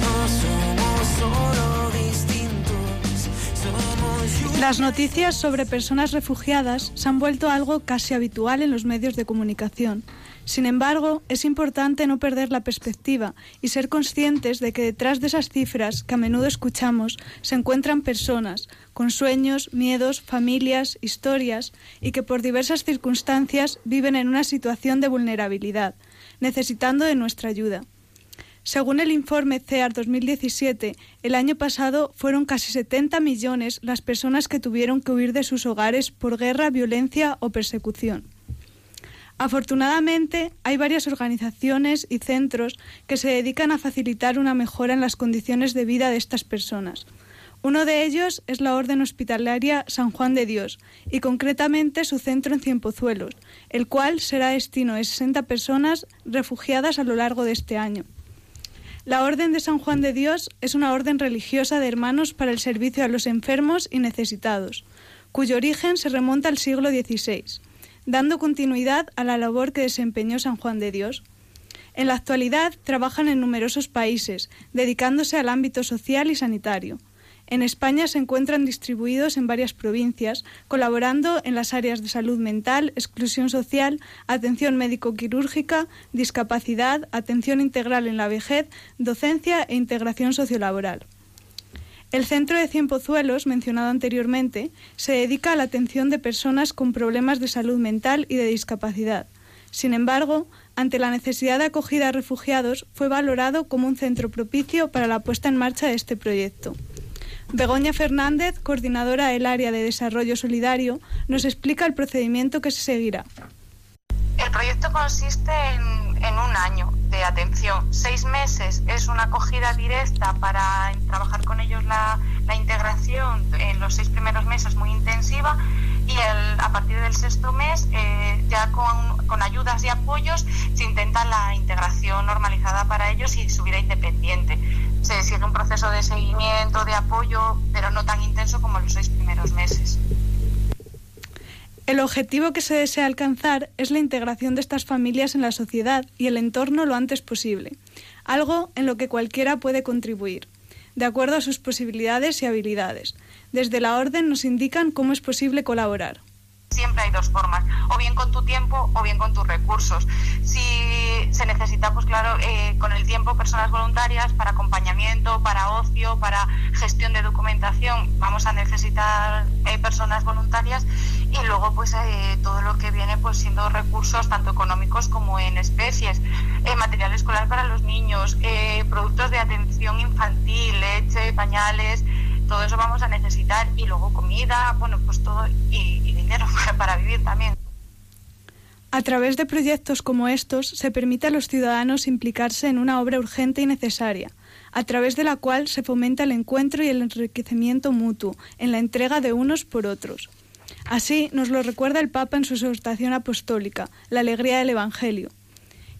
No somos solo distintos, somos Las noticias sobre personas refugiadas se han vuelto algo casi habitual en los medios de comunicación. Sin embargo, es importante no perder la perspectiva y ser conscientes de que detrás de esas cifras que a menudo escuchamos se encuentran personas con sueños, miedos, familias, historias y que por diversas circunstancias viven en una situación de vulnerabilidad, necesitando de nuestra ayuda. Según el informe CEAR 2017, el año pasado fueron casi 70 millones las personas que tuvieron que huir de sus hogares por guerra, violencia o persecución. Afortunadamente, hay varias organizaciones y centros que se dedican a facilitar una mejora en las condiciones de vida de estas personas. Uno de ellos es la Orden Hospitalaria San Juan de Dios y concretamente su centro en Cienpozuelos, el cual será destino de 60 personas refugiadas a lo largo de este año. La Orden de San Juan de Dios es una orden religiosa de hermanos para el servicio a los enfermos y necesitados, cuyo origen se remonta al siglo XVI, dando continuidad a la labor que desempeñó San Juan de Dios. En la actualidad trabajan en numerosos países, dedicándose al ámbito social y sanitario. En España se encuentran distribuidos en varias provincias, colaborando en las áreas de salud mental, exclusión social, atención médico-quirúrgica, discapacidad, atención integral en la vejez, docencia e integración sociolaboral. El centro de Cienpozuelos, mencionado anteriormente, se dedica a la atención de personas con problemas de salud mental y de discapacidad. Sin embargo, ante la necesidad de acogida a refugiados, fue valorado como un centro propicio para la puesta en marcha de este proyecto. Begoña Fernández, coordinadora del área de desarrollo solidario, nos explica el procedimiento que se seguirá. El proyecto consiste en, un año de atención. Seis meses es una acogida directa para trabajar con ellos la, integración en los seis primeros meses muy intensiva y el, a partir del sexto mes eh, ya con, con, ayudas y apoyos se intenta la integración normalizada para ellos y su vida independiente. Se sigue un proceso de seguimiento, de apoyo, pero no tan intenso como los seis primeros meses. El objetivo que se desea alcanzar es la integración de estas familias en la sociedad y el entorno lo antes posible, algo en lo que cualquiera puede contribuir, de acuerdo a sus posibilidades y habilidades. Desde la Orden nos indican cómo es posible colaborar. Siempre hay dos formas, o bien con tu tiempo o bien con tus recursos. Si se necesita, pues claro, eh, con el tiempo personas voluntarias para acompañamiento, para ocio, para gestión de documentación, vamos a necesitar eh, personas voluntarias y luego pues eh, todo lo que viene pues siendo recursos tanto económicos como en especies, material escolar para los niños, productos de atención infantil, leche, pañales, todo eso vamos a necesitar y luego comida, bueno, pues todo y, dinero *laughs* para vivir también. A través de proyectos como estos se permite a los ciudadanos implicarse en una obra urgente y necesaria, a través de la cual se fomenta el encuentro y el enriquecimiento mutuo en la entrega de unos por otros. Así nos lo recuerda el Papa en su exhortación apostólica, la alegría del Evangelio.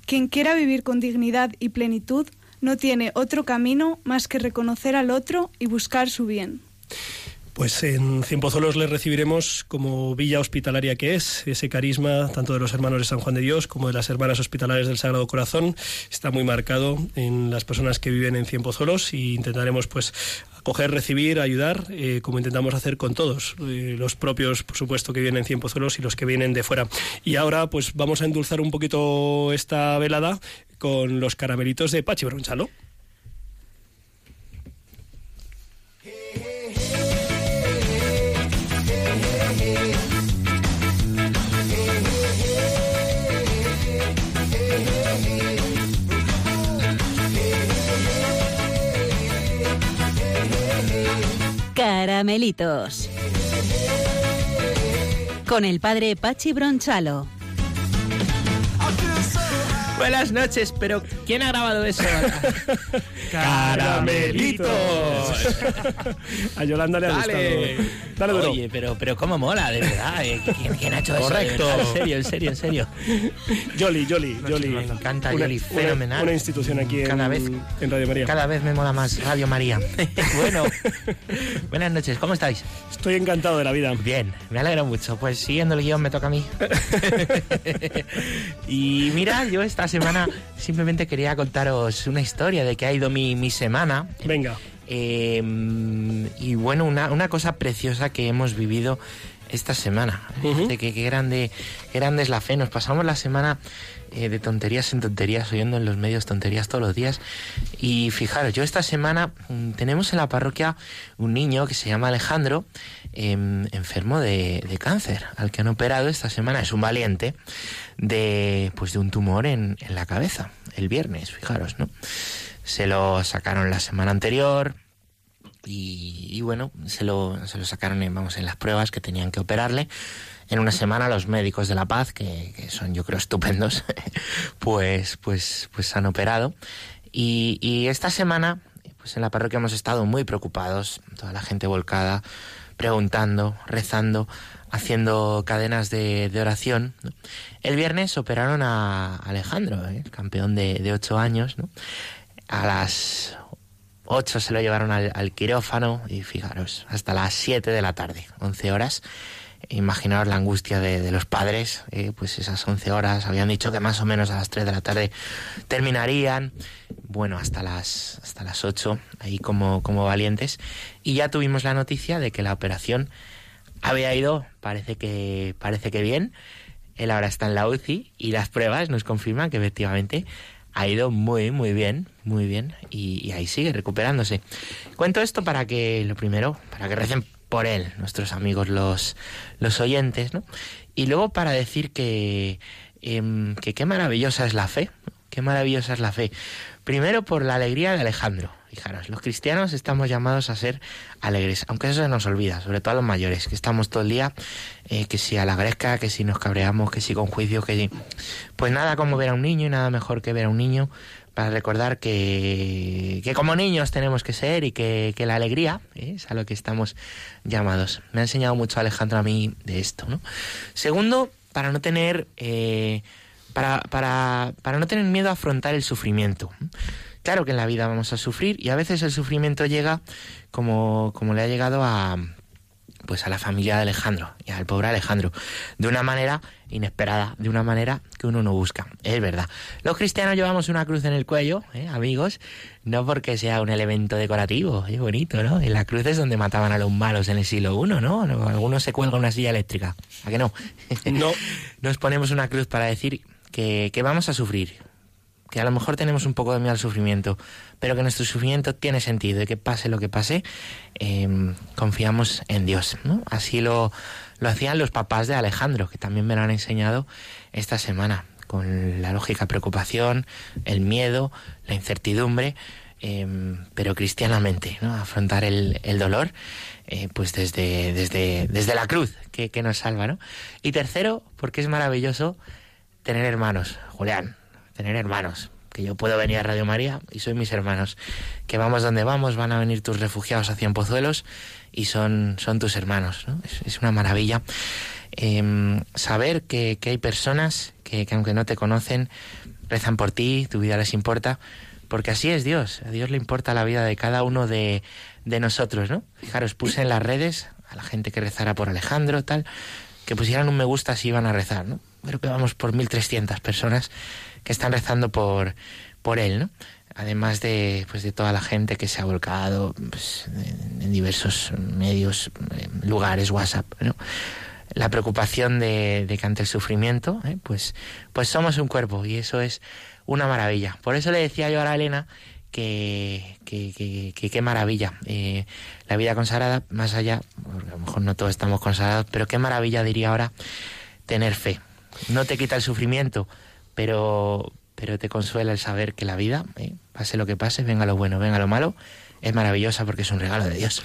Quien quiera vivir con dignidad y plenitud no tiene otro camino más que reconocer al otro y buscar su bien. Pues en Cienpozuelos le recibiremos como villa hospitalaria que es, ese carisma tanto de los hermanos de San Juan de Dios como de las hermanas hospitalarias del Sagrado Corazón está muy marcado en las personas que viven en Cienpozuelos y intentaremos pues acoger, recibir, ayudar, eh, como intentamos hacer con todos, eh, los propios, por supuesto, que vienen en Cienpozuelos y los que vienen de fuera. Y ahora pues vamos a endulzar un poquito esta velada con los caramelitos de Pachi Bronchalo. Caramelitos. Con el padre Pachi Bronchalo. Buenas noches, pero ¿quién ha grabado eso? *laughs* ¡Caramelitos! *laughs* A Yolanda le ha Dale. gustado. Dale duro. Oye, pero, pero cómo mola, de verdad. eh. ¿Quién, quién ha hecho eso? Correcto. En serio, en serio, en serio. Jolly, Jolly, Jolly. Me encanta Una- Yoli, una- fenomenal. Una, institución aquí Cada en, vez- en Radio María. Cada vez me mola más Radio María. *laughs* bueno, buenas noches, ¿cómo estáis? Estoy encantado de la vida. Bien, me alegro mucho. Pues siguiendo el guion me toca a mí. y mira, yo esta semana simplemente quería contaros una historia de que ha ido mi, mi semana. Venga. Eh, y bueno, una, una cosa preciosa que hemos vivido esta semana. De que qué grande, qué grande es la fe. Nos pasamos la semana eh, de tonterías en tonterías, oyendo en los medios tonterías todos los días. Y fijaros, yo esta semana mm, tenemos en la parroquia un niño que se llama Alejandro, em, enfermo de, de cáncer, al que han operado esta semana. Es un valiente de, pues, de un tumor en, en la cabeza, el viernes, fijaros, ¿no? Se lo sacaron la semana anterior, y, y bueno, se lo, se lo sacaron en, vamos, en las pruebas que tenían que operarle. En una semana los médicos de La Paz, que, que son yo creo estupendos, *laughs* pues, pues, pues han operado. Y, y esta semana, pues en la parroquia hemos estado muy preocupados, toda la gente volcada, preguntando, rezando, haciendo cadenas de, de oración. ¿no? El viernes operaron a Alejandro, ¿eh? el campeón de, de ocho años, ¿no? A las 8 se lo llevaron al, quirófano y fijaros, hasta las 7 de la tarde, 11 horas. Imaginaos la angustia de, de los padres, eh, pues esas 11 horas, habían dicho que más o menos a las 3 de la tarde terminarían, bueno, hasta las, hasta las 8, ahí como, como valientes. Y ya tuvimos la noticia de que la operación había ido, parece que, parece que bien. Él ahora está en la UCI y las pruebas nos confirman que efectivamente ha ido muy, muy bien, muy bien, y, ahí sigue recuperándose. Cuento esto para que, lo primero, para que recen por él, nuestros amigos los, los oyentes, ¿no? Y luego para decir que, em, que qué maravillosa es la fe, ¿no? qué maravillosa es la fe. Primero por la alegría de Alejandro. Fijaros, los cristianos estamos llamados a ser alegres, aunque eso se nos olvida, sobre todo a los mayores, que estamos todo el día, eh, que si a que si nos cabreamos, que si con juicio, que si... Pues nada como ver a un niño y nada mejor que ver a un niño para recordar que, que como niños tenemos que ser y que, que la alegría ¿eh? es a lo que estamos llamados. Me ha enseñado mucho Alejandro a mí de esto, ¿no? Segundo, para no tener... eh, para, para, para no tener miedo a afrontar el sufrimiento. Claro que en la vida vamos a sufrir y a veces el sufrimiento llega como, como le ha llegado a pues a la familia de Alejandro y al pobre Alejandro de una manera inesperada, de una manera que uno no busca. Es verdad. Los cristianos llevamos una cruz en el cuello, ¿eh, amigos, no porque sea un elemento decorativo, es bonito, ¿no? En la cruz es donde mataban a los malos en el siglo I, ¿no? Algunos se cuelgan una silla eléctrica. ¿A que no? No. *laughs* Nos ponemos una cruz para decir que, que vamos a sufrir, que a lo mejor tenemos un poco de miedo al sufrimiento, pero que nuestro sufrimiento tiene sentido y que pase lo que pase, eh, confiamos en Dios. Así lo, lo hacían los papás de Alejandro, que también me lo han enseñado esta semana, con la lógica preocupación, el miedo, la incertidumbre, eh, pero cristianamente, ¿no? afrontar el, el dolor. eh, pues desde, desde, desde la cruz que, que nos salva, ¿no? Y tercero, porque es maravilloso tener hermanos, Julián, tener hermanos, que yo puedo venir a Radio María y soy mis hermanos, que vamos donde vamos, van a venir tus refugiados hacia Pozuelos y son, son tus hermanos, ¿no? Es, una maravilla Em, saber que, hay personas que, que aunque no te conocen, rezan por ti, tu vida les importa, porque así es Dios, a Dios le importa la vida de cada uno de, de nosotros, ¿no? Fijaros, puse en las redes a la gente que rezara por Alejandro, tal, que pusieran un me gusta si iban a rezar, ¿no? Creo que vamos por 1.300 personas que están rezando por, por él, ¿no? Además de, pues, de toda la gente que se ha volcado pues, en, diversos medios, lugares, WhatsApp, ¿no? La preocupación de, de que ante el sufrimiento, ¿eh? pues, pues somos un cuerpo y eso es una maravilla. Por eso le decía yo ahora a Elena que que, que, que qué maravilla. Eh, la vida consagrada, más allá, porque a lo mejor no todos estamos consagrados, pero qué maravilla diría ahora tener fe. No te quita el sufrimiento, pero, pero te consuela el saber que la vida, eh, pase lo que pase, venga lo bueno, venga lo malo, es maravillosa porque es un regalo de Dios.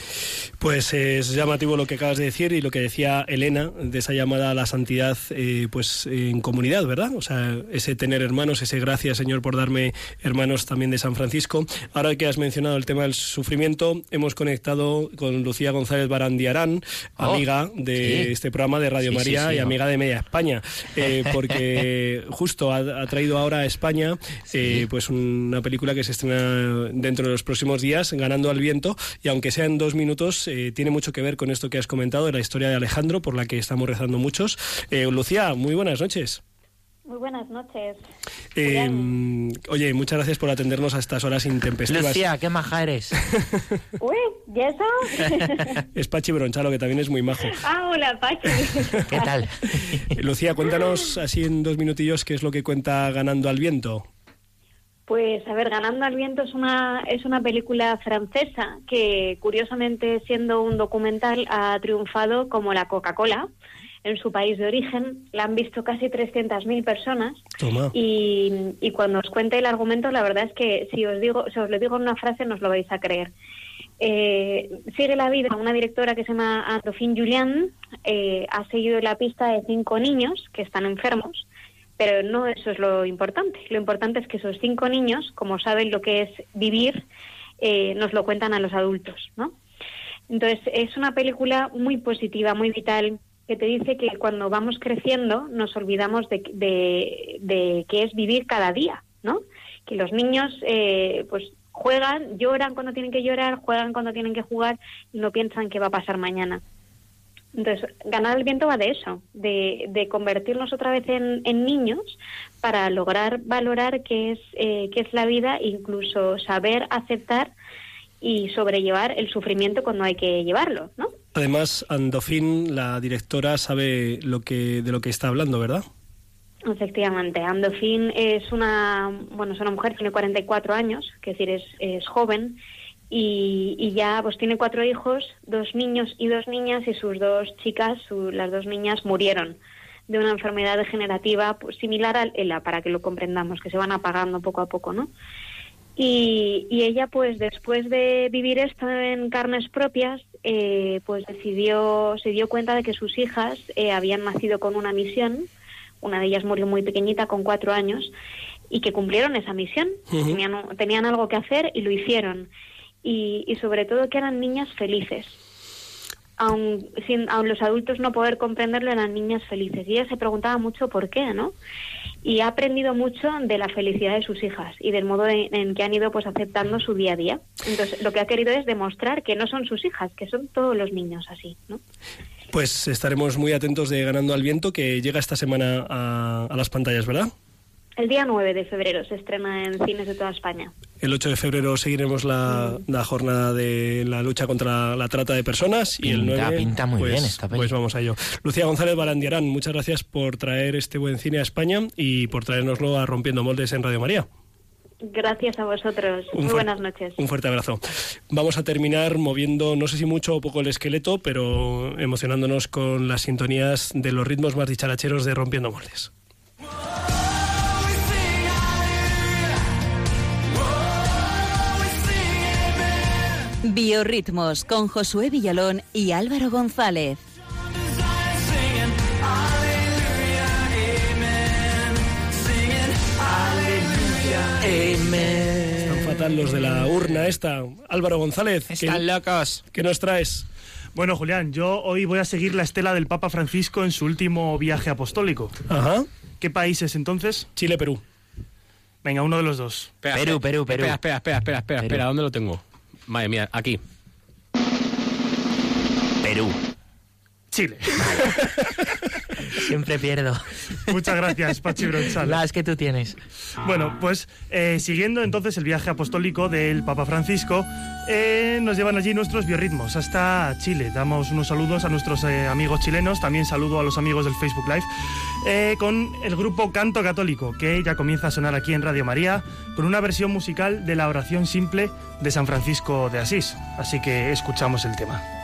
Pues es llamativo lo que acabas de decir y lo que decía Elena de esa llamada a la santidad eh, pues en comunidad, ¿verdad? O sea, ese tener hermanos, ese gracias Señor por darme hermanos también de San Francisco. Ahora que has mencionado el tema del sufrimiento, hemos conectado con Lucía González Barandiarán, Oh, amiga de sí. este programa de Radio Sí, María sí, y no. amiga de Media España, eh, *laughs* porque justo ha, ha traído ahora a España eh, pues una película que se estrena dentro de los próximos días, Ganando al Viento, y aunque sea en dos minutos, eh, tiene mucho que ver con esto que has comentado de la historia de Alejandro, por la que estamos rezando muchos. Eh, Lucía, muy buenas noches. Muy buenas noches. Eh, oye, muchas gracias por atendernos a estas horas intempestivas. Lucía, qué maja eres. *laughs* Uy, ¿y eso? *laughs* Es Pachi Bronchalo, que también es muy majo. ah, hola, Pachi. ¿Qué tal? *laughs* Lucía, cuéntanos así en dos minutillos qué es lo que cuenta Ganando al Viento. Pues, a ver, Ganando al Viento es una, es una película francesa que, curiosamente, siendo un documental, ha triunfado como la Coca-Cola en su país de origen. La han visto casi 300.000 personas. Toma. Y, y cuando os cuente el argumento, la verdad es que si os digo, si os lo digo en una frase, no os lo vais a creer. Eh, sigue la vida una directora que se llama Anne Julian, eh, ha seguido la pista de cinco niños que están enfermos, pero no eso es lo importante. Lo importante es que esos cinco niños, como saben lo que es vivir, eh, nos lo cuentan a los adultos, ¿no? Entonces es una película muy positiva, muy vital, que te dice que cuando vamos creciendo nos olvidamos de, de, de qué es vivir cada día, ¿no? Que los niños, eh, pues juegan, lloran cuando tienen que llorar, juegan cuando tienen que jugar y no piensan qué va a pasar mañana. Entonces, ganar el viento va de eso, de, de convertirnos otra vez en, en niños para lograr valorar qué es, eh, qué es la vida, incluso saber aceptar y sobrellevar el sufrimiento cuando hay que llevarlo, ¿no? Además, Andofín, la directora, sabe lo que, de lo que está hablando, ¿verdad? Efectivamente, Andofín es una, bueno, es una mujer, tiene 44 años, que decir, es, es joven y, y ya pues tiene cuatro hijos, dos niños y dos niñas y sus dos chicas, su- las dos niñas murieron de una enfermedad degenerativa pues, similar al ELA, para que lo comprendamos, que se van apagando poco a poco, ¿no? Y, y ella, pues después de vivir esto en carnes propias, eh, pues decidió, se dio cuenta de que sus hijas eh, habían nacido con una misión, una de ellas murió muy pequeñita, con cuatro años, y que cumplieron esa misión. Tenían algo que hacer y lo hicieron. Y, y sobre todo que eran niñas felices. Aun, sin, aun los adultos no poder comprenderlo, eran niñas felices. Y ella se preguntaba mucho por qué, ¿no? Y ha aprendido mucho de la felicidad de sus hijas y del modo en, en que han ido pues aceptando su día a día. Entonces, lo que ha querido es demostrar que no son sus hijas, que son todos los niños así, ¿no? Pues estaremos muy atentos de Ganando al Viento, que llega esta semana a, a las pantallas, ¿verdad? El día 9 de febrero se estrena en cines de toda España. El 8 de febrero seguiremos la, la jornada de la lucha contra la trata de personas y el Pinta- 9 pinta muy pues, bien esta pues vamos a ello. Lucía González Barandiarán, muchas gracias por traer este buen cine a España y por traernoslo a Rompiendo Moldes en Radio María. Gracias a vosotros. Un Muy buenas noches. Un fuerte abrazo. Vamos a terminar moviendo, no sé si mucho o poco el esqueleto, pero emocionándonos con las sintonías de los ritmos más dicharacheros de Rompiendo Moldes. Biorritmos con Josué Villalón y Álvaro González. Están fatal los de la urna esta. Álvaro González. Están locos. ¿Qué nos traes? Bueno, Julián, yo hoy voy a seguir la estela del Papa Francisco en su último viaje apostólico. Ajá. ¿Qué países entonces? Chile, Perú. Venga, uno de los dos. Perú, Perú, Perú. Espera, espera, espera, espera, espera, espera, ¿dónde lo tengo? Madre mía, aquí. Perú. Chile. Siempre pierdo. Muchas gracias, Pachi Bronzal. Las que tú tienes. Bueno, pues eh, siguiendo entonces el viaje apostólico del Papa Francisco, eh, nos llevan allí nuestros biorritmos hasta Chile. Damos unos saludos a nuestros eh, amigos chilenos, también saludo a los amigos del Facebook Live, con el grupo Canto Católico, que ya comienza a sonar aquí en Radio María, con una versión musical de la oración simple de San Francisco de Asís. Así que escuchamos el tema.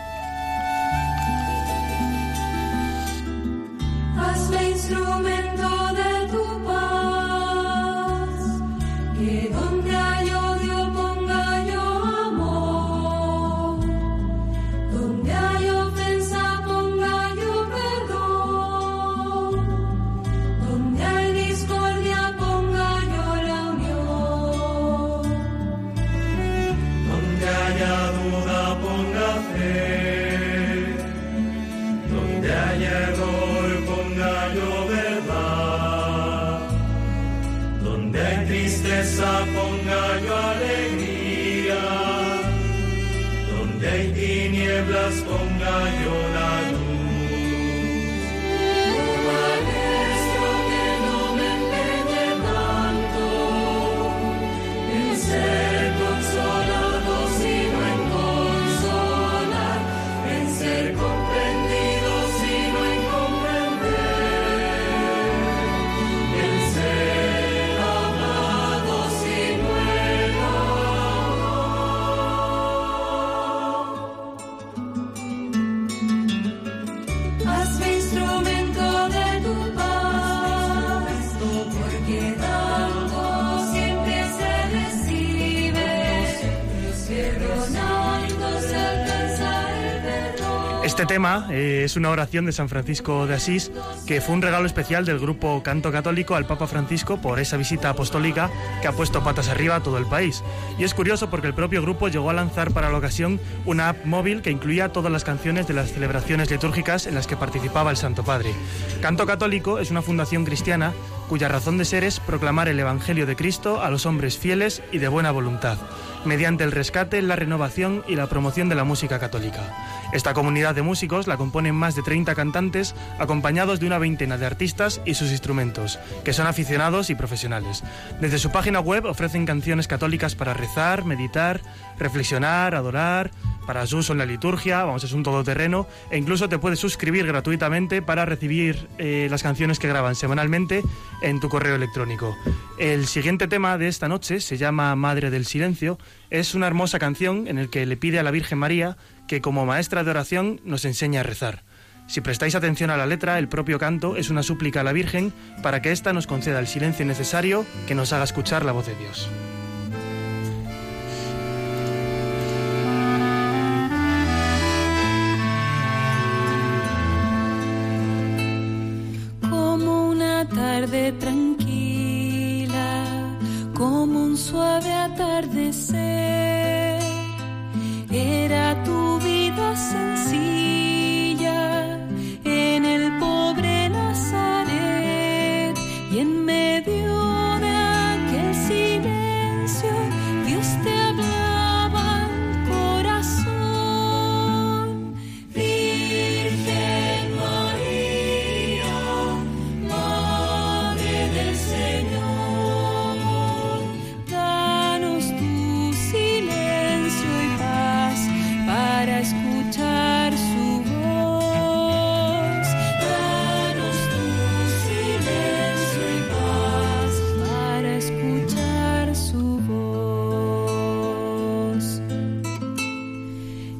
Este tema eh, es una oración de San Francisco de Asís que fue un regalo especial del grupo Canto Católico al Papa Francisco por esa visita apostólica que ha puesto patas arriba a todo el país. Y es curioso porque el propio grupo llegó a lanzar para la ocasión una app móvil que incluía todas las canciones de las celebraciones litúrgicas en las que participaba el Santo Padre. Canto Católico es una fundación cristiana cuya razón de ser es proclamar el Evangelio de Cristo a los hombres fieles y de buena voluntad, mediante el rescate, la renovación y la promoción de la música católica. Esta comunidad de músicos la componen más de 30 cantantes, acompañados de una veintena de artistas y sus instrumentos, que son aficionados y profesionales. Desde su página web ofrecen canciones católicas para rezar, meditar, reflexionar, adorar, para su uso en la liturgia, vamos, es un todoterreno, e incluso te puedes suscribir gratuitamente para recibir eh, las canciones que graban semanalmente en tu correo electrónico. El siguiente tema de esta noche se llama Madre del Silencio, es una hermosa canción en el que le pide a la Virgen María que como maestra de oración nos enseñe a rezar. Si prestáis atención a la letra, el propio canto es una súplica a la Virgen para que ésta nos conceda el silencio necesario que nos haga escuchar la voz de Dios. say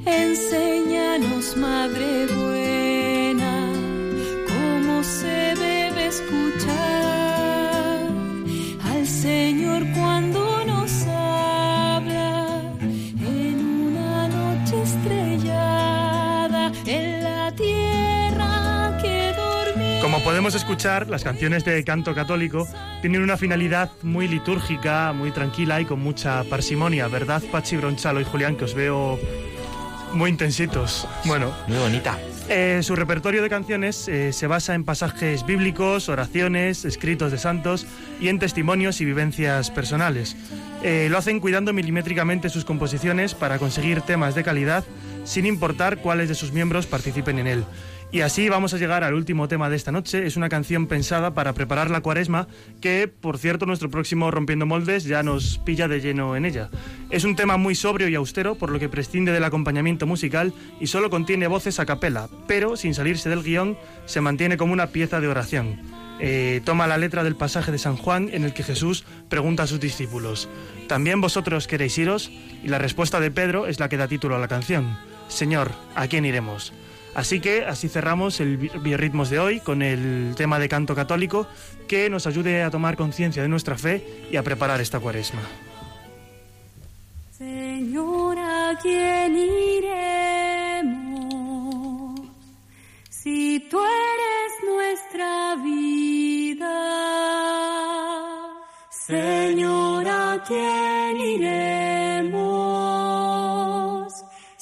Enséñanos, Madre buena, cómo se debe escuchar al Señor cuando nos habla en una noche estrellada en la tierra que dormía. Como podemos escuchar, las canciones de canto católico tienen una finalidad muy litúrgica, muy tranquila y con mucha parsimonia, ¿verdad, Pachi Bronchalo y Julián, que os veo muy intensitos? Bueno, Muy bonita. eh, su repertorio de canciones eh, se basa en pasajes bíblicos, oraciones, escritos de santos y en testimonios y vivencias personales. Eh, lo hacen cuidando milimétricamente sus composiciones para conseguir temas de calidad sin importar cuáles de sus miembros participen en él. Y así vamos a llegar al último tema de esta noche. Es una canción pensada para preparar la cuaresma que, por cierto, nuestro próximo Rompiendo Moldes ya nos pilla de lleno en ella. Es un tema muy sobrio y austero, por lo que prescinde del acompañamiento musical y solo contiene voces a capela, pero sin salirse del guion se mantiene como una pieza de oración. Eh, toma la letra del pasaje de San Juan en el que Jesús pregunta a sus discípulos, ¿también vosotros queréis iros? Y la respuesta de Pedro es la que da título a la canción, Señor, ¿a quién iremos? Así que así cerramos el bi- biorritmos de hoy con el tema de canto católico que nos ayude a tomar conciencia de nuestra fe y a preparar esta cuaresma. Señor, ¿a quién iremos? Si tú eres nuestra vida. Señor, ¿a quién iremos?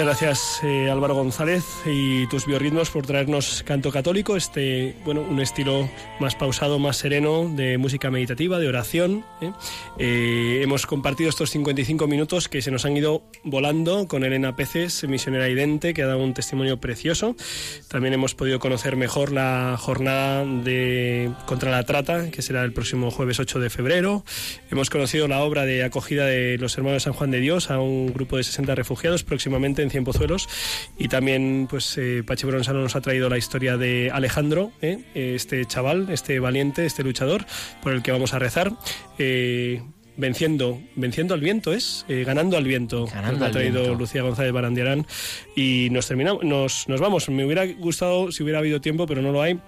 Muchas gracias eh, Álvaro González y tus biorritmos por traernos canto católico, este bueno un estilo más pausado, más sereno de música meditativa, de oración. ¿eh? Eh, hemos compartido estos 55 minutos que se nos han ido volando con Elena Peces, misionera idente, que ha dado un testimonio precioso. También hemos podido conocer mejor la jornada de contra la trata, que será el próximo jueves 8 de febrero. Hemos conocido la obra de acogida de los hermanos San Juan de Dios a un grupo de 60 refugiados próximamente en Cienpozuelos y también pues eh, Pachi Bronsano nos ha traído la historia de Alejandro, ¿eh? este chaval, este valiente, este luchador por el que vamos a rezar. Eh, venciendo venciendo al viento es eh, ganando al viento Ganando ha traído viento. Lucía González Barandiarán y nos terminamos nos, nos vamos me hubiera gustado si hubiera habido tiempo pero no lo hay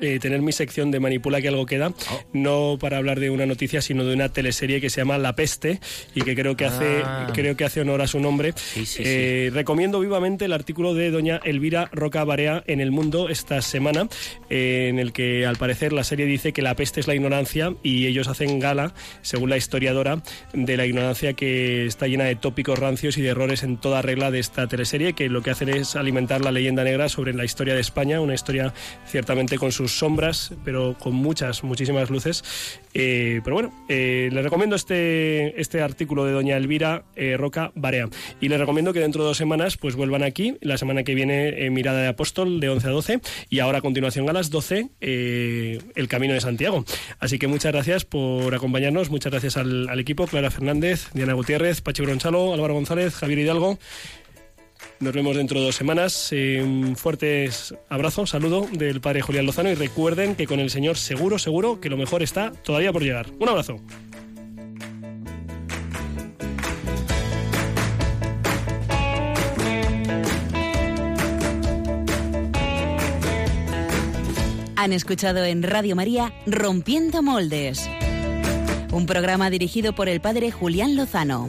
eh, tener mi sección de Manipula que algo queda, Oh. no para hablar de una noticia, sino de una teleserie que se llama La Peste y que creo que hace, Ah. creo que hace honor a su nombre. sí, Eh, Recomiendo vivamente el artículo de doña Elvira Roca Barea en El Mundo esta semana, eh, en el que al parecer la serie dice que la peste es la ignorancia y ellos hacen gala, según la historiadora, de la ignorancia que está llena de tópicos rancios y de errores en toda regla de esta teleserie, que lo que hacen es alimentar la leyenda negra sobre la historia de España, una historia ciertamente con sus sombras, pero con muchas, muchísimas luces. Eh, pero bueno, eh, les recomiendo este, este artículo de doña Elvira eh, Roca Barea. Y les recomiendo que dentro de dos semanas pues vuelvan aquí. La semana que viene eh, Mirada de Apóstol de 11 a 12 y ahora a continuación a las 12 eh, El Camino de Santiago. Así que muchas gracias por acompañarnos, muchas gracias al, al equipo, Clara Fernández, Diana Gutiérrez, Pachi Bronchalo, Álvaro González, Javier Hidalgo. Nos vemos dentro de dos semanas. Eh, un fuerte abrazo, saludo del padre Julián Lozano y recuerden que con el Señor seguro, seguro que lo mejor está todavía por llegar. Un abrazo. Han escuchado en Radio María Rompiendo Moldes, un programa dirigido por el padre Julián Lozano.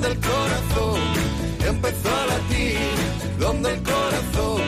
Donde el corazón empezó a latir, donde el corazón